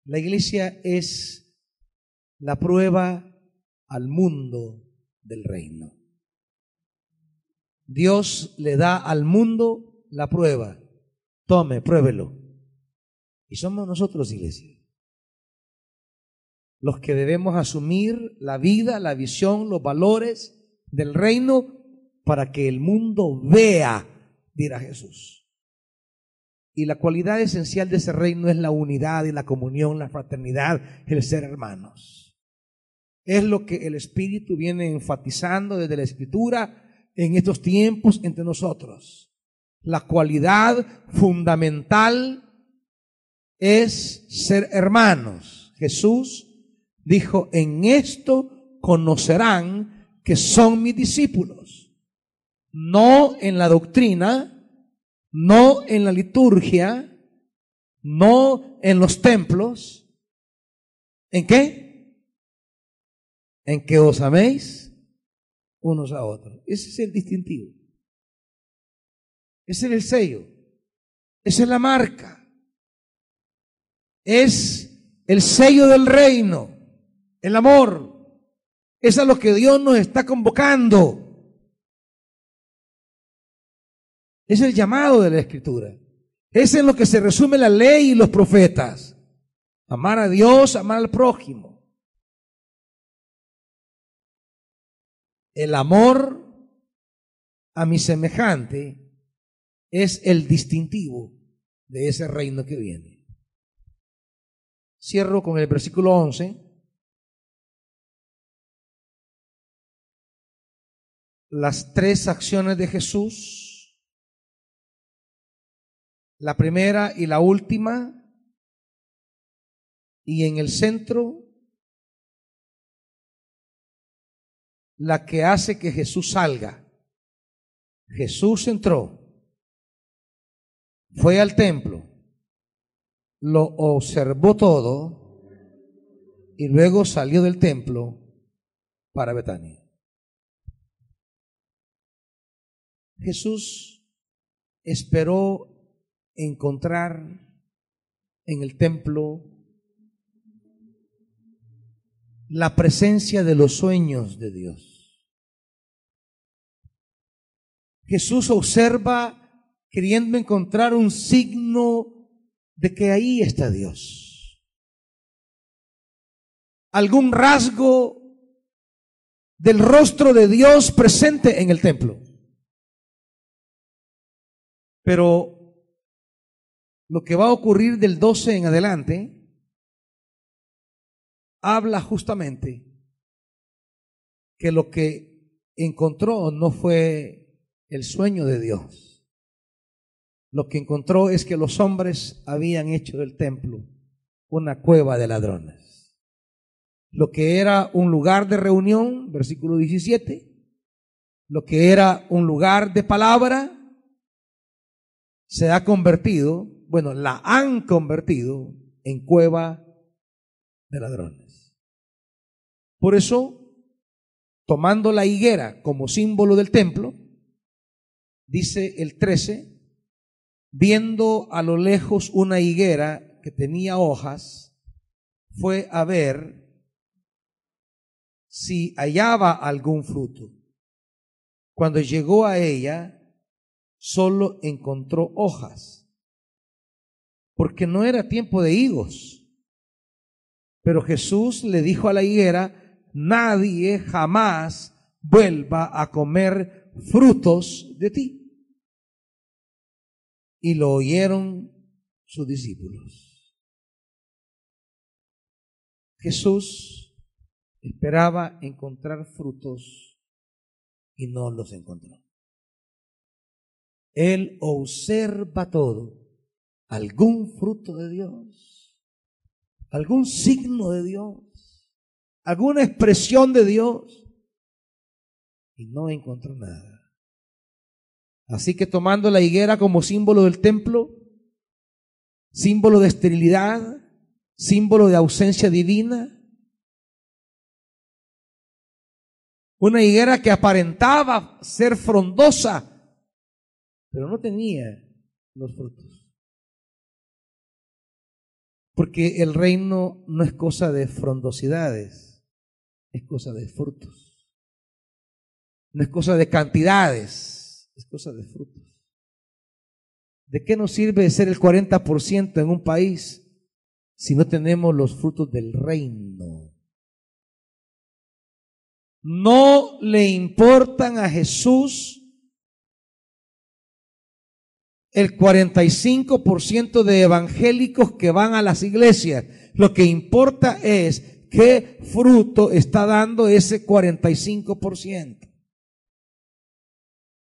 La iglesia es la prueba al mundo del reino. Dios le da al mundo la prueba. Tome, pruébelo. Y somos nosotros, iglesia, los que debemos asumir la vida, la visión, los valores del reino para que el mundo vea, dirá Jesús. Y la cualidad esencial de ese reino es la unidad y la comunión, la fraternidad, el ser hermanos. Es lo que el Espíritu viene enfatizando desde la Escritura en estos tiempos entre nosotros. La cualidad fundamental es ser hermanos. Jesús dijo, en esto conocerán que son mis discípulos. No en la doctrina, no en la liturgia, no en los templos. ¿En qué? En que os améis unos a otros. Ese es el distintivo. Ese es el sello. Esa es la marca. Es el sello del reino, el amor. Es a lo que Dios nos está convocando. Es el llamado de la Escritura. Es en lo que se resume la ley y los profetas. Amar a Dios, amar al prójimo. El amor a mi semejante es el distintivo de ese reino que viene. Cierro con el versículo 11. Las tres acciones de Jesús, la primera y la última, y en el centro la que hace que Jesús salga. Jesús entró, fue al templo, lo observó todo y luego salió del templo para Betania. Jesús esperó encontrar en el templo la presencia de los sueños de Dios. Jesús observa queriendo encontrar un signo de que ahí está Dios. Algún rasgo del rostro de Dios presente en el templo. Pero lo que va a ocurrir del 12 en adelante habla justamente que lo que encontró no fue el sueño de Dios. Lo que encontró es que los hombres habían hecho del templo una cueva de ladrones. Lo que era un lugar de reunión, versículo 17, lo que era un lugar de palabra, se ha convertido, bueno, la han convertido en cueva de ladrones. Por eso, tomando la higuera como símbolo del templo, dice el 13, viendo a lo lejos una higuera que tenía hojas, fue a ver si hallaba algún fruto. Cuando llegó a ella, solo encontró hojas, porque no era tiempo de higos. Pero Jesús le dijo a la higuera, nadie jamás vuelva a comer frutos de ti. Y lo oyeron sus discípulos. Jesús esperaba encontrar frutos y no los encontró. Él observa todo. Algún fruto de Dios, algún signo de Dios, alguna expresión de Dios. Y no encontró nada. Así que tomando la higuera como símbolo del templo, símbolo de esterilidad, símbolo de ausencia divina, una higuera que aparentaba ser frondosa, pero no tenía los frutos. Porque el reino no es cosa de frondosidades, es cosa de frutos. No es cosa de cantidades, es cosa de frutos. ¿De qué nos sirve ser el 40% en un país si no tenemos los frutos del reino? No le importan a Jesús el 45% de evangélicos que van a las iglesias. Lo que importa es qué fruto está dando ese 45%.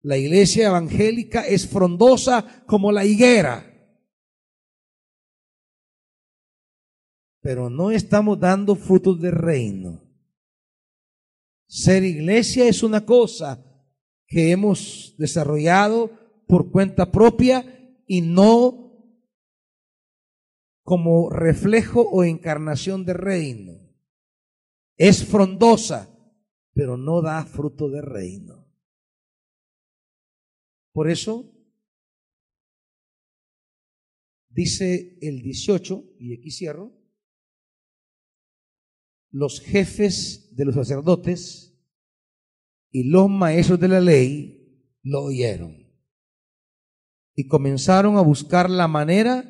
La iglesia evangélica es frondosa como la higuera. Pero no estamos dando frutos de reino. Ser iglesia es una cosa que hemos desarrollado por cuenta propia y no como reflejo o encarnación de reino. Es frondosa, pero no da fruto de reino. Por eso, dice el 18, y aquí cierro, los jefes de los sacerdotes y los maestros de la ley lo oyeron y comenzaron a buscar la manera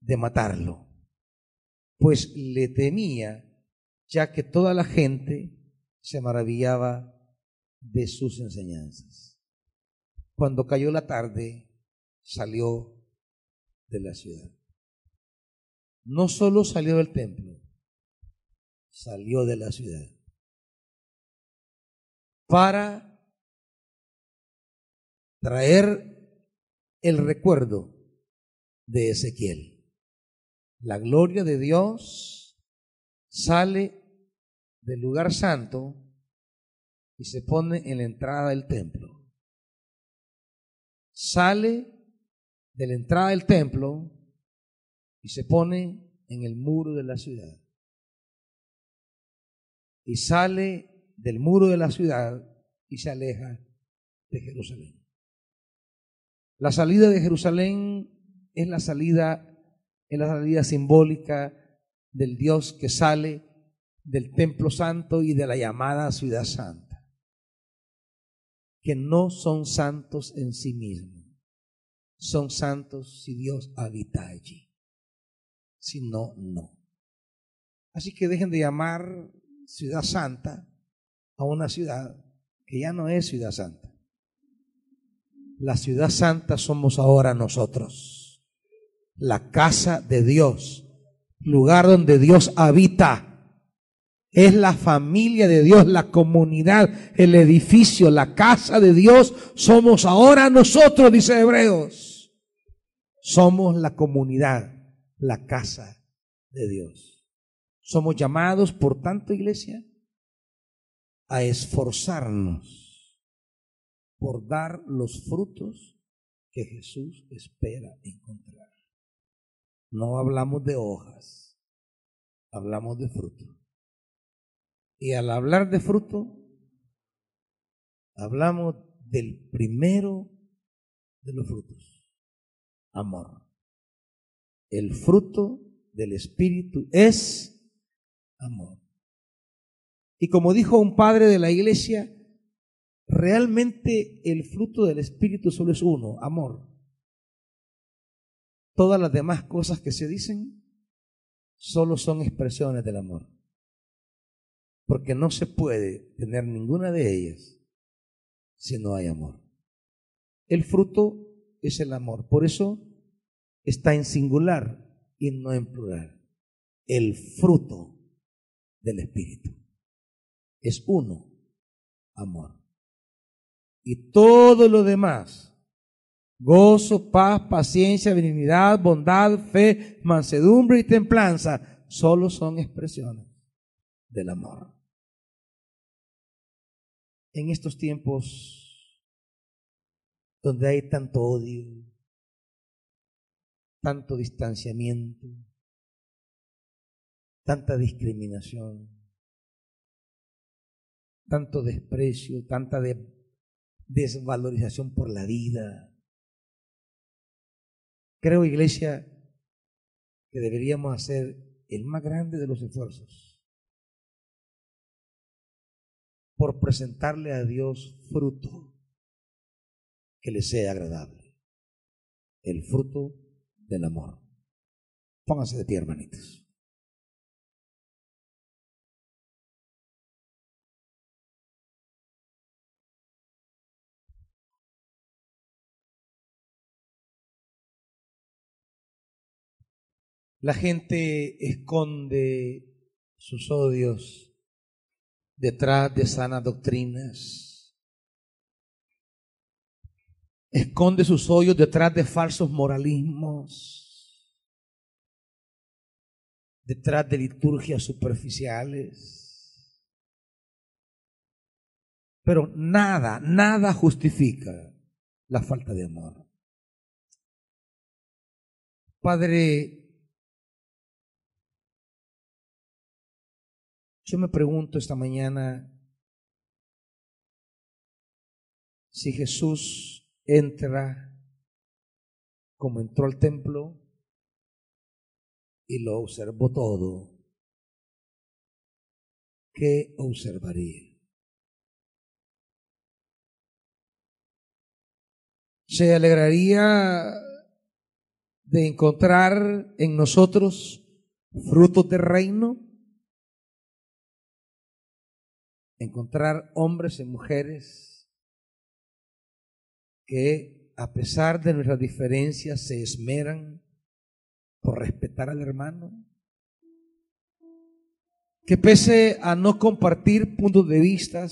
de matarlo, pues le temía, ya que toda la gente se maravillaba de sus enseñanzas. Cuando cayó la tarde, salió de la ciudad. No solo salió del templo, salió de la ciudad para traer el recuerdo de Ezequiel. La gloria de Dios sale del lugar santo y se pone en la entrada del templo. Sale de la entrada del templo y se pone en el muro de la ciudad. Y sale del muro de la ciudad y se aleja de Jerusalén. La salida de Jerusalén es la salida, es la salida simbólica del Dios que sale del templo santo y de la llamada ciudad santa, que no son santos en sí mismos, son santos si Dios habita allí, si no, no. Así que dejen de llamar ciudad santa a una ciudad que ya no es ciudad santa. La ciudad santa somos ahora nosotros, la casa de Dios, lugar donde Dios habita. Es la familia de Dios, la comunidad, el edificio, la casa de Dios. Somos ahora nosotros, dice Hebreos. Somos la comunidad, la casa de Dios. Somos llamados, por tanto, iglesia, a esforzarnos por dar los frutos que Jesús espera encontrar. No hablamos de hojas, hablamos de fruto. Y al hablar de fruto, hablamos del primero de los frutos, amor. El fruto del Espíritu es amor. Y como dijo un padre de la iglesia, realmente el fruto del Espíritu solo es uno, amor. Todas las demás cosas que se dicen solo son expresiones del amor. Porque no se puede tener ninguna de ellas si no hay amor. El fruto es el amor. Por eso está en singular y no en plural. El fruto del Espíritu es uno, amor. Y todo lo demás gozo, paz, paciencia, benignidad, bondad, fe, mansedumbre y templanza, solo son expresiones del amor. En estos tiempos donde hay tanto odio, tanto distanciamiento, tanta discriminación, tanto desprecio, tanta desvalorización por la vida, Creo, iglesia, que deberíamos hacer el más grande de los esfuerzos por presentarle a Dios fruto que le sea agradable. El fruto del amor. Pónganse de pie, hermanitos. La gente esconde sus odios detrás de sanas doctrinas. Esconde sus odios detrás de falsos moralismos. Detrás de liturgias superficiales. Pero nada, nada justifica la falta de amor. Padre, Yo me pregunto esta mañana si Jesús entra como entró al templo y lo observó todo, ¿qué observaría? ¿Se alegraría de encontrar en nosotros frutos de reino? Encontrar hombres y mujeres que a pesar de nuestras diferencias se esmeran por respetar al hermano, que pese a no compartir puntos de vista,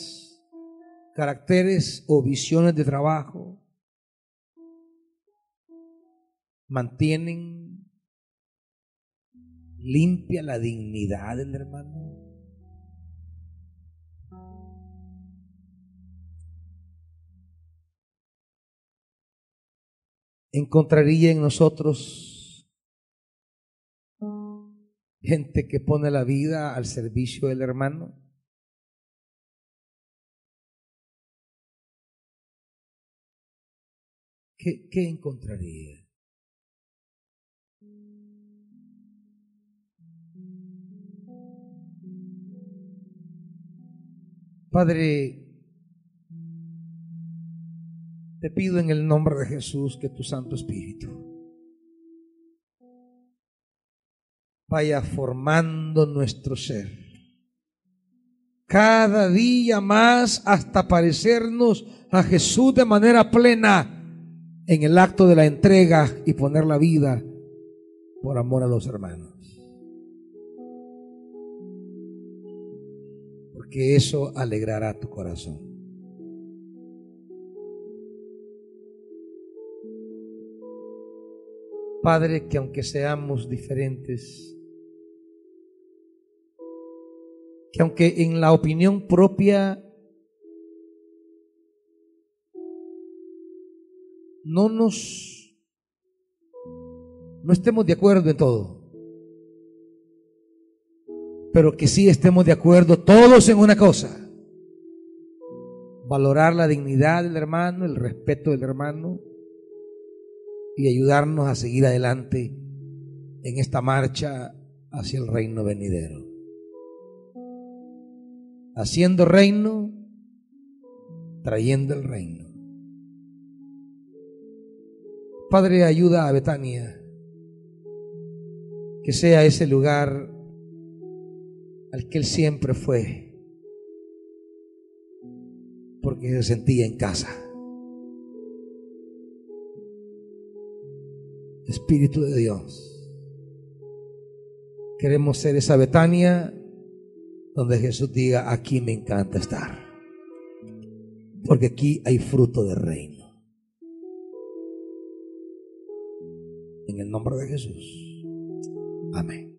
caracteres o visiones de trabajo, mantienen limpia la dignidad del hermano. Encontraría en nosotros gente que pone la vida al servicio del hermano. ¿Qué, encontraría? Padre, te pido en el nombre de Jesús que tu Santo Espíritu vaya formando nuestro ser. Cada día más hasta parecernos a Jesús de manera plena en el acto de la entrega y poner la vida por amor a los hermanos. Porque eso alegrará tu corazón. Padre, que aunque seamos diferentes, que aunque en la opinión propia no nos, no estemos de acuerdo en todo, pero que sí estemos de acuerdo todos en una cosa, valorar la dignidad del hermano, el respeto del hermano y ayudarnos a seguir adelante en esta marcha hacia el reino venidero. Haciendo reino, trayendo el reino. Padre, ayuda a Betania, que sea ese lugar al que Él siempre fue, porque se sentía en casa. Espíritu de Dios, queremos ser esa Betania donde Jesús diga, aquí me encanta estar, porque aquí hay fruto de reino. En el nombre de Jesús. Amén.